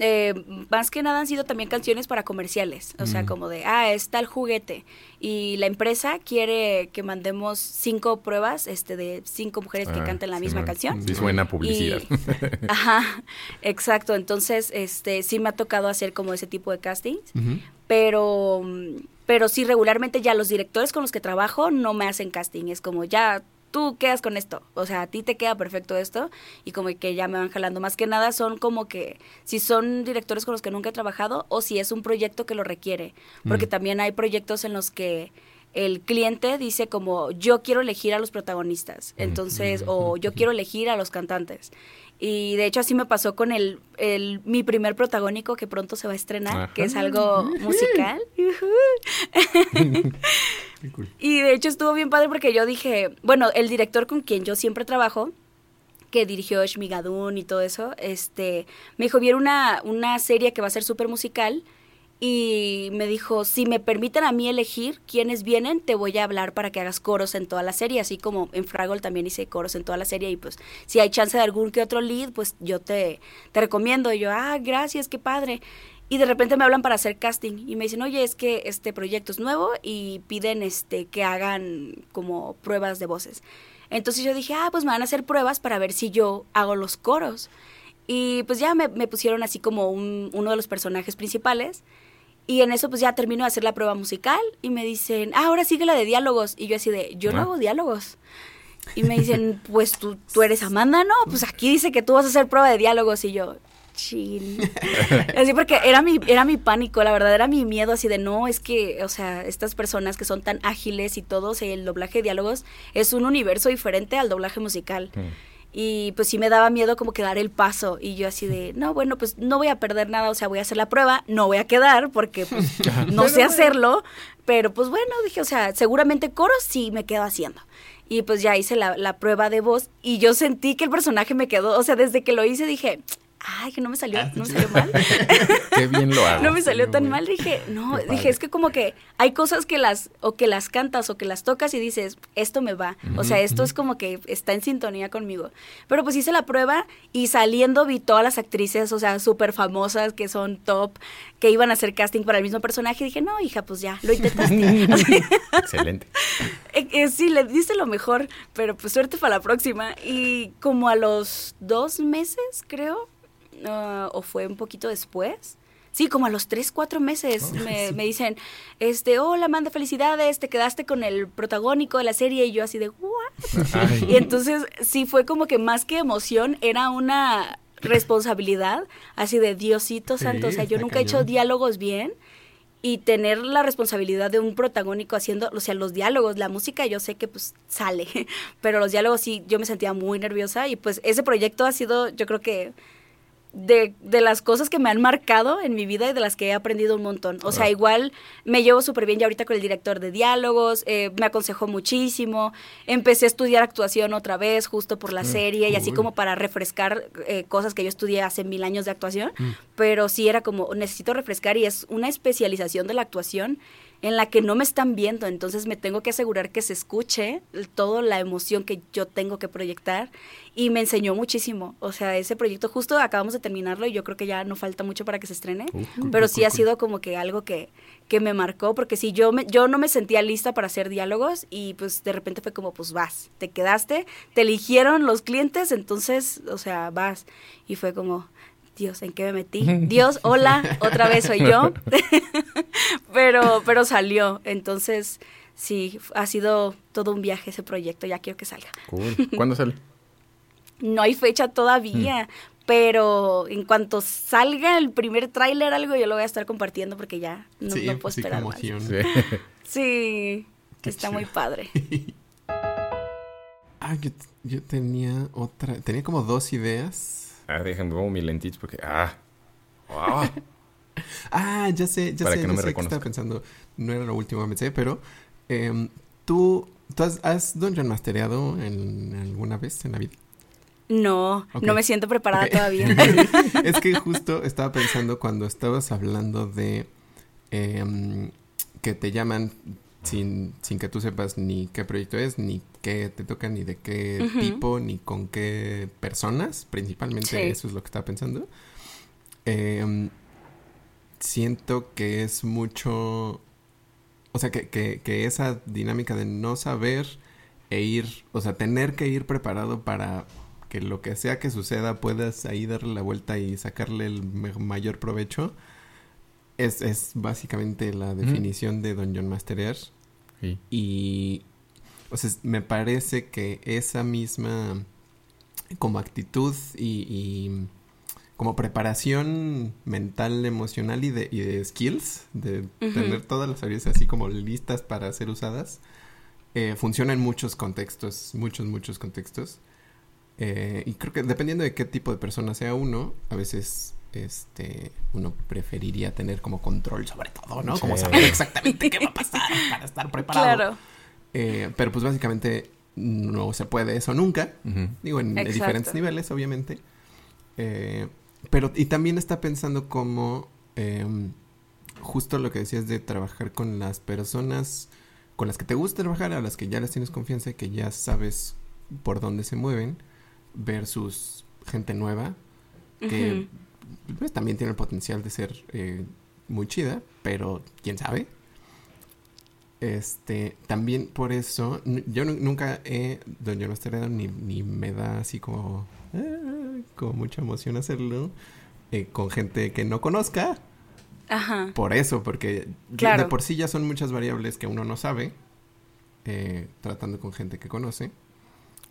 eh, más que nada han sido también canciones para comerciales, o sea, Mm. como de, ah, está el juguete y la empresa quiere que mandemos cinco pruebas, este, de cinco mujeres que Ah, canten la sí, misma no, canción. Sí, suena publicidad. Y- ajá, exacto. Entonces, este, sí me ha tocado hacer como ese tipo de castings, pero, pero sí regularmente ya los directores con los que trabajo no me hacen casting. Es como ya tú quedas con esto, o sea, a ti te queda perfecto esto y como que ya me van jalando. Más que nada son como que si son directores con los que nunca he trabajado o si es un proyecto que lo requiere, porque Mm. también hay proyectos en los que el cliente dice como yo quiero elegir a los protagonistas, entonces, o yo quiero elegir a los cantantes. Y de hecho así me pasó con el, el mi primer protagónico que pronto se va a estrenar, Ajá. que es algo musical. Cool. Y de hecho estuvo bien padre porque yo dije, bueno, el director con quien yo siempre trabajo, que dirigió Shmigadun y todo eso, este, me dijo, viene una, una serie que va a ser súper musical y me dijo, si me permiten a mí elegir quiénes vienen, te voy a hablar para que hagas coros en toda la serie, así como en Fraggle también hice coros en toda la serie y pues si hay chance de algún que otro lead, pues yo te, te recomiendo. Y yo, ah, gracias, qué padre. Y de repente me hablan para hacer casting y me dicen, oye, es que este proyecto es nuevo y piden este que hagan como pruebas de voces. Entonces yo dije, ah, pues me van a hacer pruebas para ver si yo hago los coros. Y pues ya me, me pusieron así como un- uno de los personajes principales. Y en eso pues ya termino de hacer la prueba musical y me dicen, ah, ahora sigue la de diálogos. Y yo así de, yo no Ah. hago diálogos. Y me dicen, pues tú, tú eres Amanda, ¿no? Pues aquí dice que tú vas a hacer prueba de diálogos. Y yo, chin. Así porque era mi, era mi pánico, la verdad, era mi miedo así de no, es que, o sea, estas personas que son tan ágiles y todo, o sea, el doblaje de diálogos es un universo diferente al doblaje musical. Mm. Y pues sí me daba miedo como que dar el paso. Y yo así de, no, bueno, pues no voy a perder nada, o sea, voy a hacer la prueba, no voy a quedar porque pues no sé hacerlo. Pero pues bueno, dije, o sea, seguramente coros sí me quedo haciendo. Y pues ya hice la, la prueba de voz y yo sentí que el personaje me quedó, o sea, desde que lo hice dije, ay, que no me salió, no me salió mal. Qué bien lo hago. No me salió tan mal, dije, no, dije, es que como que hay cosas que las, o que las cantas o que las tocas y dices, esto me va, o sea, esto es como que está en sintonía conmigo. Pero pues hice la prueba y saliendo vi todas las actrices, o sea, súper famosas, que son top, que iban a hacer casting para el mismo personaje, y dije, no, hija, pues ya, lo intentaste. Excelente. Eh, eh, sí, le diste lo mejor, pero pues suerte para la próxima. Y como a los dos meses, creo, ah, o fue un poquito después. Sí, como a los tres, cuatro meses me, me dicen, este, hola, Amanda, felicidades, te quedaste con el protagónico de la serie. Y yo así de, ¿what? Ay. Y entonces sí fue como que más que emoción, era una responsabilidad, así de Diosito Sí, santo. O sea, yo nunca he hecho diálogos bien y tener la responsabilidad de un protagónico haciendo, o sea, los diálogos, la música yo sé que pues sale, pero los diálogos sí, yo me sentía muy nerviosa y pues ese proyecto ha sido, yo creo que de, de las cosas que me han marcado en mi vida y de las que he aprendido un montón. O sea, igual me llevo súper bien ya ahorita con el director de diálogos, eh, me aconsejó muchísimo, empecé a estudiar actuación otra vez justo por la Mm, serie y así como para refrescar eh, cosas que yo estudié hace mil años de actuación, Mm. pero sí era como necesito refrescar y es una especialización de la actuación en la que no me están viendo, entonces me tengo que asegurar que se escuche toda la emoción que yo tengo que proyectar. Y me enseñó muchísimo, o sea, ese proyecto justo acabamos de terminarlo y yo creo que ya no falta mucho para que se estrene, Uh, pero cool, sí cool, ha cool. sido como que algo que, que me marcó, porque sí, yo, me, yo no me sentía lista para hacer diálogos y pues de repente fue como, pues vas, te quedaste, te eligieron los clientes, entonces, o sea, vas. Y fue como, Dios, ¿en qué me metí? Dios, hola, otra vez soy yo. pero, pero salió, entonces, sí, ha sido todo un viaje ese proyecto, ya quiero que salga. Cool. ¿Cuándo sale? No hay fecha todavía. Pero en cuanto salga el primer tráiler, algo yo lo voy a estar compartiendo porque ya no, sí, no puedo sí, esperar más. Sí. Sí, está chido. muy padre. Ah, yo, yo tenía otra, tenía como dos ideas. Ah, déjenme pongo mi lentich porque. Ah. Wow. Ah, ya sé, ya Para sé, que no ya me sé que reconozca. estaba pensando. No era lo último que pensé, pero em, tú, ¿tú has, has Dungeon Mastereado en, alguna vez en la vida? No, no me siento preparada todavía. es que justo estaba pensando cuando estabas hablando de em, que te llaman sin, sin que tú sepas ni qué proyecto es, ni qué te toca, ni de qué tipo, ni con qué personas. Principalmente Sí. eso es lo que estaba pensando. em, siento que es mucho, o sea, que, que, que esa dinámica de no saber e ir, o sea, tener que ir preparado para que lo que sea que suceda puedas ahí darle la vuelta y sacarle el mayor provecho, es, es básicamente la definición de Dungeon Masterear. Sí. Y, o sea, me parece que esa misma como actitud y, como preparación mental, emocional y de, y de skills, de tener todas las habilidades así como listas para ser usadas, eh, funciona en muchos contextos, muchos, muchos contextos. Eh, y creo que dependiendo de qué tipo de persona sea uno, a veces este uno preferiría tener como control sobre todo, ¿no? Como saber exactamente qué va a pasar para estar preparado. Claro. Eh, pero pues básicamente no se puede eso nunca. Digo, en, diferentes niveles, obviamente. pero, y también está pensando como em, justo lo que decías de trabajar con las personas con las que te gusta trabajar, a las que ya les tienes confianza y que ya sabes por dónde se mueven, versus gente nueva, que pues, también tiene el potencial de ser eh, muy chida, pero quién sabe. Este, también por eso, yo nunca he Don Master ni, ni me da así como, ah, como mucha emoción hacerlo eh, con gente que no conozca. Ajá. Por eso, porque de por sí ya son muchas variables que uno no sabe, eh, tratando con gente que conoce.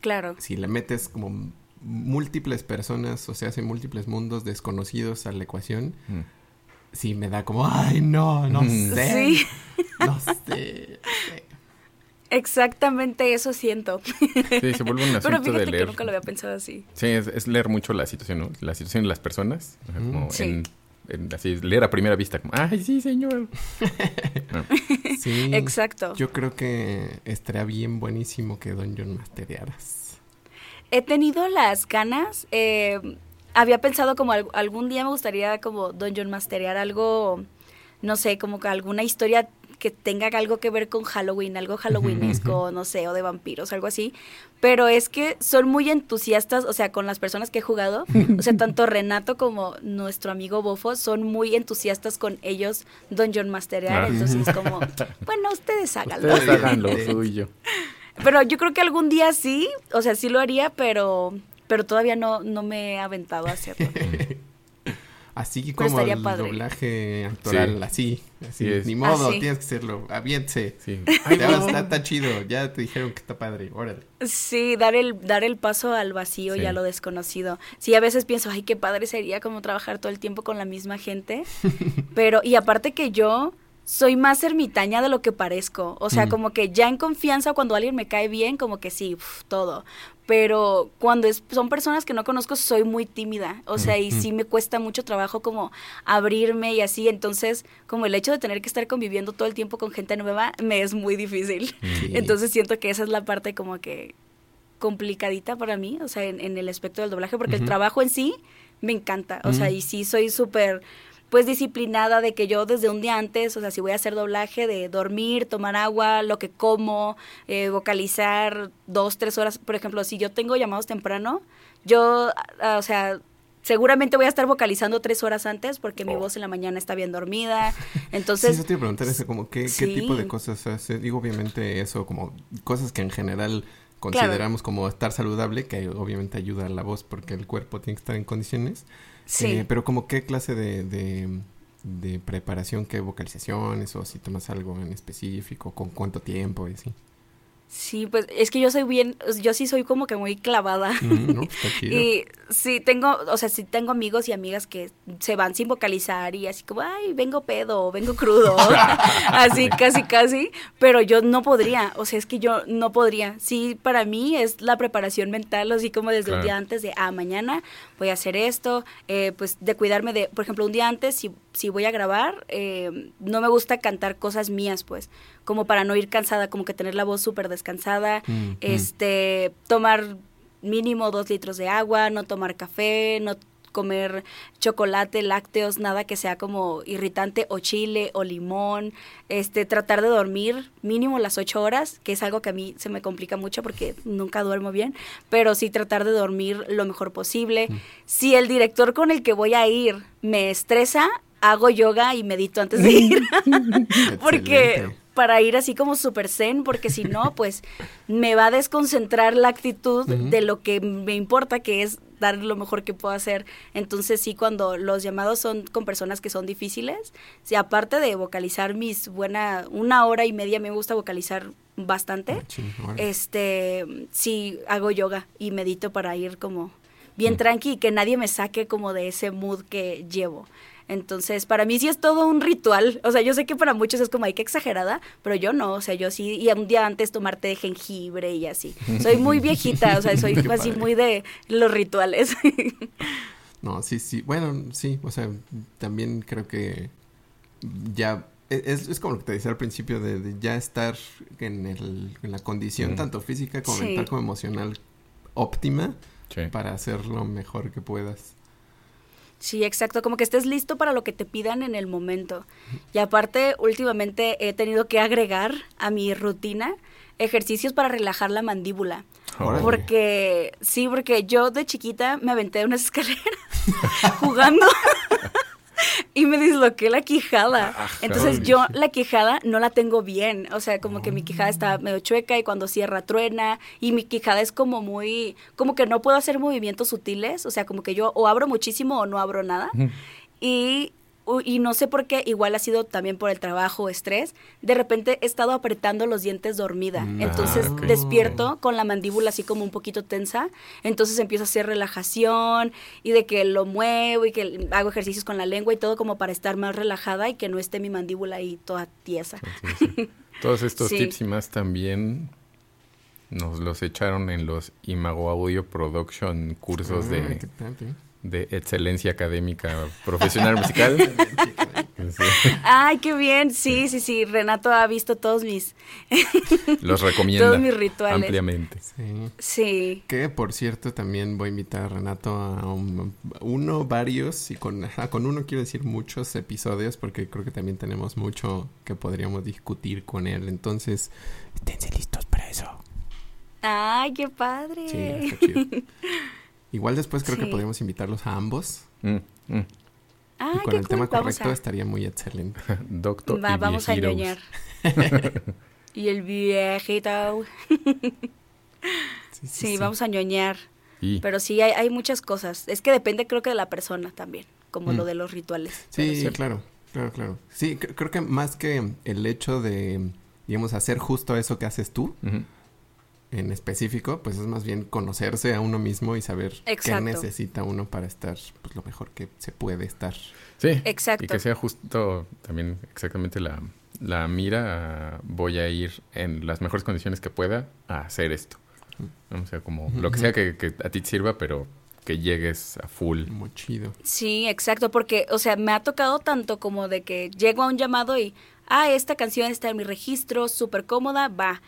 Claro. Si le metes como múltiples personas, o sea, hace múltiples mundos desconocidos a la ecuación, mm. sí me da como, ay, no, no sé. Sí. No sé. Exactamente eso siento. Sí, se vuelve un asunto Pero de leer. Que nunca lo había pensado así. Sí, es, leer mucho la situación, ¿no? La situación de las personas. como en así leer a primera vista, como, ay, sí, señor. sí, exacto. Yo creo que estaría bien buenísimo que Don John masterearas. He tenido las ganas, eh, había pensado como algún día me gustaría como Don John masterear algo, no sé, como que alguna historia que tenga algo que ver con Halloween, algo halloweenesco, no sé, o de vampiros, algo así. Pero es que son muy entusiastas, o sea, con las personas que he jugado, o sea, tanto Renato como nuestro amigo Bofo son muy entusiastas con ellos Dungeon Masterear, entonces es como, bueno, ustedes háganlo. Ustedes hagan lo suyo. Pero yo creo que algún día sí, o sea, sí lo haría, pero pero todavía no, no me he aventado a hacerlo. Así como el doblaje actoral, así, así, ni modo, tienes que hacerlo, aviente. Sí. está, chido, ya te dijeron que está padre, órale. Sí, dar el, dar el paso al vacío y a lo desconocido. Sí, a veces pienso, ay, qué padre sería como trabajar todo el tiempo con la misma gente, pero, y aparte que yo soy más ermitaña de lo que parezco. O sea, mm. como que ya en confianza cuando alguien me cae bien, como que sí, todo. Pero cuando son personas que no conozco, soy muy tímida. O sea, y sí me cuesta mucho trabajo como abrirme y así. Entonces, como el hecho de tener que estar conviviendo todo el tiempo con gente nueva, me es muy difícil. Entonces siento que esa es la parte como que complicadita para mí, o sea, en, el aspecto del doblaje, porque el trabajo en sí me encanta. O sea, y sí soy súper pues disciplinada de que yo desde un día antes, o sea, si voy a hacer doblaje, de dormir, tomar agua, lo que como, eh, vocalizar dos, tres horas, por ejemplo, si yo tengo llamados temprano, yo, ah, o sea, seguramente voy a estar vocalizando tres horas antes porque mi oh. voz en la mañana está bien dormida. Entonces. Sí, eso te iba a preguntar eso, como qué, qué tipo de cosas hace. Digo, obviamente, eso, como cosas que en general consideramos como estar saludable, que obviamente ayuda a la voz porque el cuerpo tiene que estar en condiciones. Sí. Eh, pero como qué clase de, de, de, preparación, qué vocalizaciones o si tomas algo en específico, con cuánto tiempo y así. Sí, pues es que yo soy bien, yo sí soy como que muy clavada. Mm, no, chido. y sí tengo, o sea, sí tengo amigos y amigas que se van sin vocalizar y así como, ay, vengo pedo, vengo crudo, así casi casi, pero yo no podría, o sea, es que yo no podría. Sí, para mí es la preparación mental, así como desde un día antes de, ah, mañana voy a hacer esto, eh, pues de cuidarme de, por ejemplo, un día antes, si, si voy a grabar, eh, no me gusta cantar cosas mías, pues, como para no ir cansada, como que tener la voz súper descansada, mm, mm. este, tomar mínimo dos litros de agua, no tomar café, no comer chocolate, lácteos, nada que sea como irritante o chile o limón, este, tratar de dormir mínimo las ocho horas, que es algo que a mí se me complica mucho porque nunca duermo bien, pero sí tratar de dormir lo mejor posible. Si el director con el que voy a ir me estresa, hago yoga y medito antes de ir. porque para ir así como super zen, porque si no, pues me va a desconcentrar la actitud de lo que me importa, que es dar lo mejor que puedo hacer. Entonces sí, cuando los llamados son con personas que son difíciles, sí, aparte de vocalizar mis buena, una hora y media me gusta vocalizar bastante, Machín, órale. este, sí hago yoga y medito para ir como bien tranqui y que nadie me saque como de ese mood que llevo. Entonces, para mí sí es todo un ritual. O sea, yo sé que para muchos es como, ay, qué exagerada, pero yo no. O sea, yo sí, y un día antes tomar té de jengibre y así. Soy muy viejita, o sea, soy Qué así padre. muy de los rituales. No, sí, sí. Bueno, sí. O sea, también creo que ya... e- Es, es como lo que te decía al principio de, de ya estar en, el, en la condición tanto física como Sí. mental como emocional óptima Sí. para hacer lo mejor que puedas. Sí, exacto, como que estés listo para lo que te pidan en el momento. Y aparte, últimamente he tenido que agregar a mi rutina ejercicios para relajar la mandíbula. Órale. Porque, sí, porque yo de chiquita me aventé de unas escaleras jugando y me disloqué la quijada. Ajá. Entonces yo la quijada no la tengo bien. O sea, como que mi quijada está medio chueca y cuando cierra truena. Y mi quijada es como muy, como que no puedo hacer movimientos sutiles. O sea, como que yo o abro muchísimo o no abro nada. Y no sé por qué, igual ha sido también por el trabajo o estrés, de repente he estado apretando los dientes dormida. Mm, Entonces despierto con la mandíbula así como un poquito tensa. Entonces empiezo a hacer relajación y de que lo muevo y que hago ejercicios con la lengua y todo como para estar más relajada y que no esté mi mandíbula ahí toda tiesa. Sí, sí. Todos estos Sí. tips y más también nos los echaron en los Imago Audio Production cursos Ah, de. De excelencia académica profesional musical. Sí. Ay, qué bien. Sí, sí, sí. Renato ha visto todos mis... Los recomienda Todos mis rituales. ampliamente. Sí. Sí. Que por cierto también voy a invitar a Renato a un- uno, varios, y con, con uno quiero decir muchos episodios porque creo que también tenemos mucho que podríamos discutir con él. Entonces, esténse listos para eso. Ay, qué padre. Sí, está chido. Igual después creo que podríamos invitarlos a ambos. Mm, mm. Ay, y con qué el cool. tema correcto a- estaría muy excelente. Doctor Va, y vamos a ñoñar. y el viejito. Sí, Sí, vamos a ñoñar. Y Pero sí, hay, hay muchas cosas. Es que depende, creo que de la persona también, como Mm. lo de los rituales. Sí, sí. claro, claro, claro. Sí, cre- creo que más que el hecho de, digamos, hacer justo eso que haces tú. En específico, pues es más bien conocerse a uno mismo y saber Exacto. qué necesita uno para estar pues, lo mejor que se puede estar. Sí. Exacto. Y que sea justo también exactamente la, la mira a voy a ir en las mejores condiciones que pueda a hacer esto. ¿no? O sea, como lo que sea que, que a ti te sirva, pero que llegues a full. Muy chido. Sí, exacto, porque, o sea, me ha tocado tanto como de que llego a un llamado y, ah, esta canción está en mi registro, súper cómoda, va.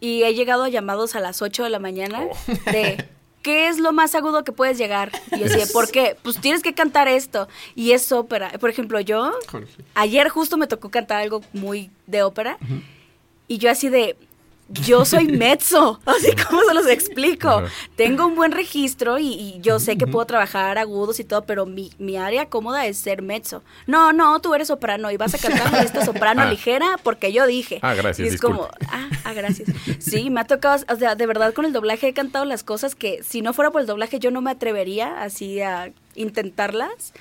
Y he llegado a llamados a las 8 de la mañana Oh. de, ¿qué es lo más agudo que puedes llegar? Y yo así, de, ¿por qué? Pues tienes que cantar esto. Y es ópera. Por ejemplo, yo, ayer justo me tocó cantar algo muy de ópera y yo así de yo soy mezzo, así como se los explico. Tengo un buen registro y, y yo sé que puedo trabajar agudos y todo, pero mi, mi área cómoda es ser mezzo. No, no, tú eres soprano y vas a cantar esta soprano Ah. ligera porque yo dije. Ah, gracias, Y es disculpe. como, ah, ah, gracias. Sí, me ha tocado, o sea, de verdad con el doblaje he cantado las cosas que si no fuera por el doblaje yo no me atrevería así a intentarlas.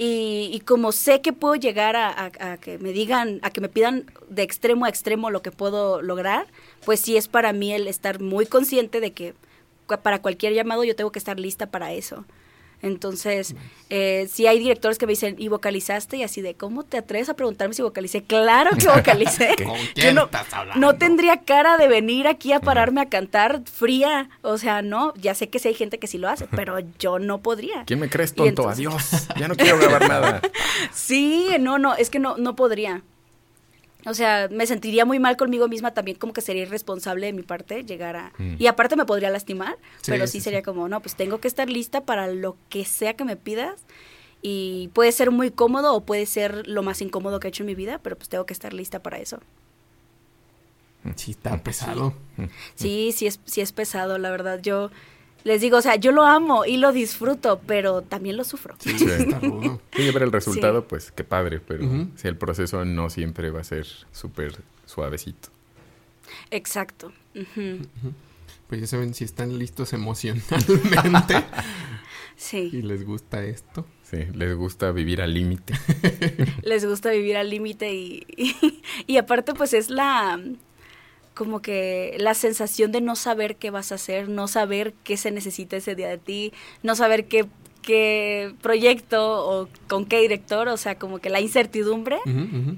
Y, y como sé que puedo llegar a, a- que me digan, a que me pidan de extremo a extremo lo que puedo lograr, pues sí es para mí el estar muy consciente de que para cualquier llamado yo tengo que estar lista para eso. Entonces, eh, sí hay directores que me dicen, ¿y vocalizaste? Y así de, ¿cómo te atreves a preguntarme si vocalicé? Claro que vocalicé. ¿Con quién no, estás hablando? no tendría cara de venir aquí a pararme a cantar fría. O sea, no, ya sé que sí hay gente que sí lo hace, pero yo no podría. ¿Quién me crees, tonto? entonces- Adiós. Ya no quiero grabar nada. Sí, no, no, es que no, no podría. O sea, me sentiría muy mal conmigo misma también, como que sería irresponsable de mi parte llegar a... Mm. Y aparte me podría lastimar, Sí, pero sí, sí, sería como, no, pues tengo que estar lista para lo que sea que me pidas. Y puede ser muy cómodo o puede ser lo más incómodo que he hecho en mi vida, pero pues tengo que estar lista para eso. Sí, está pesado. Sí, sí es, sí es pesado, la verdad. Yo les digo, o sea, yo lo amo y lo disfruto, pero también lo sufro. Sí, Sí. está rudo. Sí, ver el resultado, Sí. pues qué padre, pero Ujú. sí, el proceso no siempre va a ser súper suavecito. Exacto. Ujú. Pues ya saben, si están listos emocionalmente y Sí. les gusta esto. Sí, les gusta vivir al límite. Les gusta vivir al límite y, y, aparte pues es la como que la sensación de no saber qué vas a hacer, no saber qué se necesita ese día de ti, no saber qué, qué proyecto o con qué director, o sea, como que la incertidumbre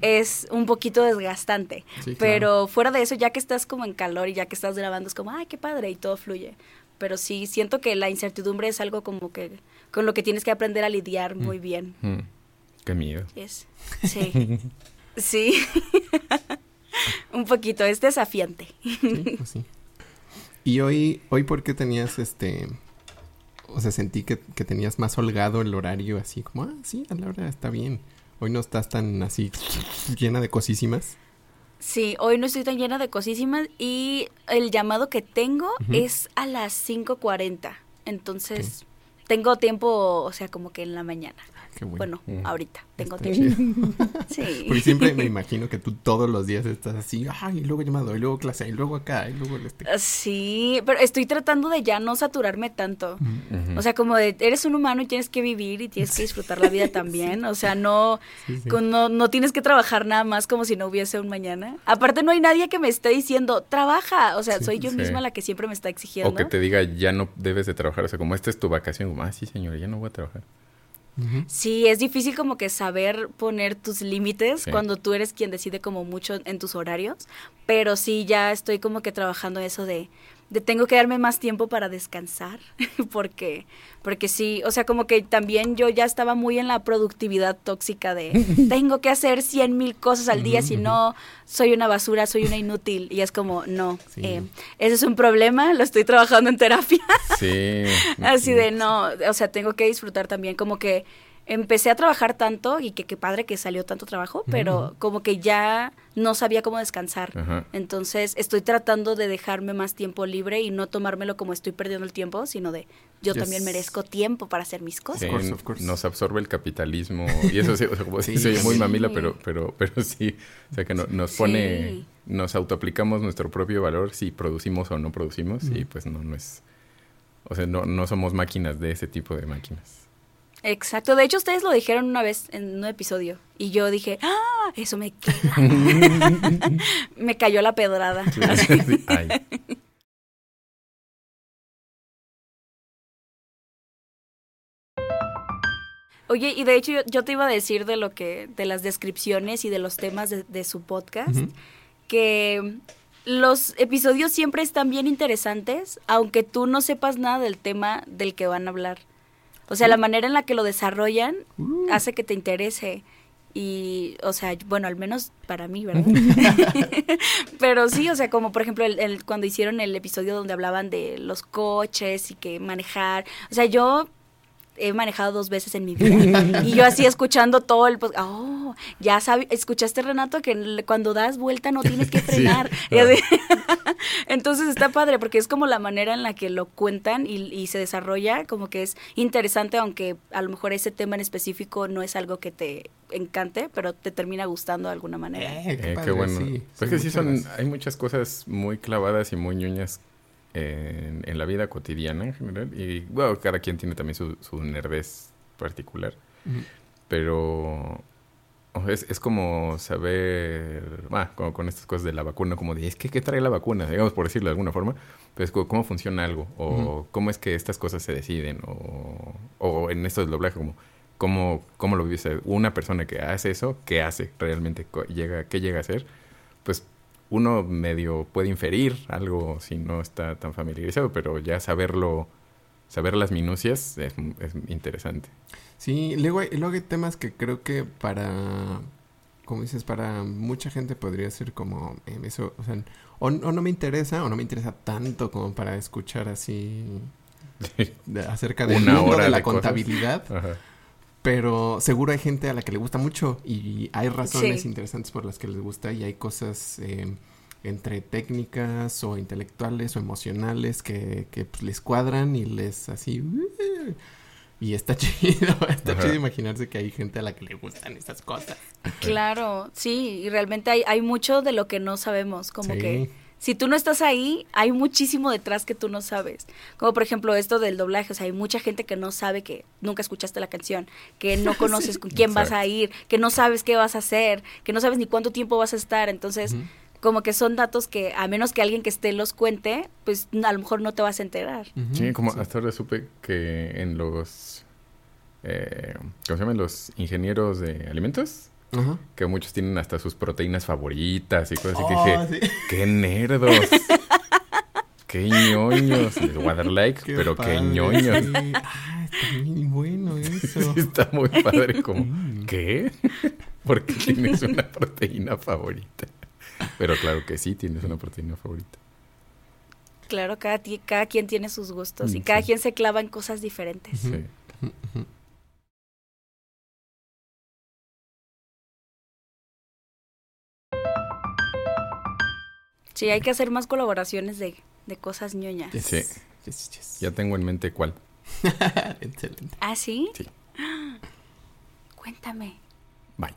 es un poquito desgastante. Sí, claro. Pero fuera de eso, ya que estás como en calor y ya que estás grabando, es como, ay, qué padre, y todo fluye. Pero sí, siento que la incertidumbre es algo como que con lo que tienes que aprender a lidiar muy bien. Mm, Qué miedo. Es, sí. sí. un poquito, es desafiante. Sí, pues sí. Y hoy, hoy ¿por qué tenías este... O sea, sentí que, que tenías más holgado el horario, así como, ah, sí, a la hora está bien. Hoy no estás tan así llena de cosísimas. Sí, hoy no estoy tan llena de cosísimas y el llamado que tengo es a las 5.40. Entonces, tengo tiempo, o sea, como que en la mañana. Qué bueno. Bueno, Mm. ahorita tengo tiempo. Sí. Porque siempre me imagino que tú todos los días estás así, ay, y luego llamado, y luego clase, y luego acá, y luego el este. Sí, pero estoy tratando de ya no saturarme tanto. O sea, como de, eres un humano y tienes que vivir y tienes que disfrutar la vida también. O sea, no, Sí, sí. con- no, no tienes que trabajar nada más como si no hubiese un mañana. Aparte, no hay nadie que me esté diciendo, trabaja. O sea, Sí, soy yo sí. misma la que siempre me está exigiendo. O que te diga, ya no debes de trabajar. O sea, como esta es tu vacación, como, ah, sí, señor, ya no voy a trabajar. Sí, es difícil como que saber poner tus límites Sí. cuando tú eres quien decide como mucho en tus horarios, pero sí ya estoy como que trabajando eso de, de tengo que darme más tiempo para descansar, porque, porque sí, o sea, como que también yo ya estaba muy en la productividad tóxica de tengo que hacer cien mil cosas al día, si no soy una basura, soy una inútil, y es como, no, Sí. eh, ese es un problema, lo estoy trabajando en terapia. Sí. Así de no, o sea, tengo que disfrutar también, como que empecé a trabajar tanto y que qué padre que salió tanto trabajo, pero como que ya no sabía cómo descansar. Entonces estoy tratando de dejarme más tiempo libre y no tomármelo como estoy perdiendo el tiempo, sino de yo Yes. también merezco tiempo para hacer mis cosas. Sí, course, of course. Nos absorbe el capitalismo. Y eso sí, o sea, como Sí, se oye muy sí. mamila, pero, pero, pero sí. O sea, que no- nos pone, Sí. nos autoaplicamos nuestro propio valor si producimos o no producimos. Y pues no, no es. O sea, no, no somos máquinas de ese tipo de máquinas. Exacto, de hecho ustedes lo dijeron una vez en un episodio y yo dije, ah, eso me queda. me cayó la pedrada. Oye, y de hecho yo, yo te iba a decir de lo que, de las descripciones y de los temas de, de su podcast, que los episodios siempre están bien interesantes, aunque tú no sepas nada del tema del que van a hablar. O sea, la manera en la que lo desarrollan Uh. hace que te interese. Y, o sea, bueno, al menos para mí, ¿verdad? Pero sí, o sea, como por ejemplo el, el- cuando hicieron el episodio donde hablaban de los coches y que manejar. O sea, yo he manejado dos veces en mi vida. y yo así escuchando todo el... Pues, oh, ya sabes, escuchaste Renato que cuando das vuelta no tienes que frenar. Entonces está padre porque es como la manera en la que lo cuentan y, y se desarrolla, como que es interesante, aunque a lo mejor ese tema en específico no es algo que te encante, pero te termina gustando de alguna manera. Eh, qué Eh, padre, qué bueno. sí. Pues que sí son, gracias. hay muchas cosas muy clavadas y muy ñoñas en, en la vida cotidiana en general. Y bueno, cada quien tiene también su, su nerdez particular. Ujú. Pero o es, es como saber, ah, como con estas cosas de la vacuna, como de, es que, ¿qué trae la vacuna? Digamos, por decirlo de alguna forma. Pero es como, cómo funciona algo, o Ujú. cómo es que estas cosas se deciden, o, o en esto del doblaje, como, cómo, cómo lo vive una persona que hace eso, ¿qué hace realmente? Co- Llega, ¿Qué llega a hacer? Pues uno medio puede inferir algo si no está tan familiarizado, pero ya saberlo, saber las minucias es, es interesante. Sí, luego hay, luego hay temas que creo que para como dices, para mucha gente podría ser como eh, eso, o sea, o, o no me interesa o no me interesa tanto como para escuchar así de- acerca del Una mundo hora de la de contabilidad. Ajá. Pero seguro hay gente a la que le gusta mucho y hay razones Sí. interesantes por las que les gusta y hay cosas eh, entre técnicas o intelectuales o emocionales que, que, pues, les cuadran y les así... Y está chido, está Ajá. chido imaginarse que hay gente a la que le gustan esas cosas. Claro, sí, y realmente hay, hay mucho de lo que no sabemos, como Sí. que si tú no estás ahí, hay muchísimo detrás que tú no sabes. Como por ejemplo esto del doblaje, o sea, hay mucha gente que no sabe que nunca escuchaste la canción, que no conoces con quién vas a ir, que no sabes qué vas a hacer, que no sabes ni cuánto tiempo vas a estar, entonces como que son datos que a menos que alguien que esté los cuente, pues a lo mejor no te vas a enterar. Sí, como sí. hasta ahora supe que en los... Eh, ¿Cómo se llaman? Los ingenieros de alimentos. Ajá. Que muchos tienen hasta sus proteínas favoritas y cosas así Oh, que dije, sí. ¡qué nerdos! ¡Qué ñoños! Les voy a dar like, Qué pero padre, qué ñoños. sí. Ah, está muy bueno eso. Sí, está muy padre como, Mm. ¿qué? ¿Por qué tienes una proteína favorita? Pero claro que sí, tienes una proteína favorita. Claro, cada, cada quien tiene sus gustos y Mm, cada quien se clava en cosas diferentes. Sí. Sí, hay que hacer más colaboraciones de, de cosas ñoñas. Sí. Yes, yes. Ya tengo en mente cuál. Excelente. ¿Ah, sí? Sí. Cuéntame. Bye.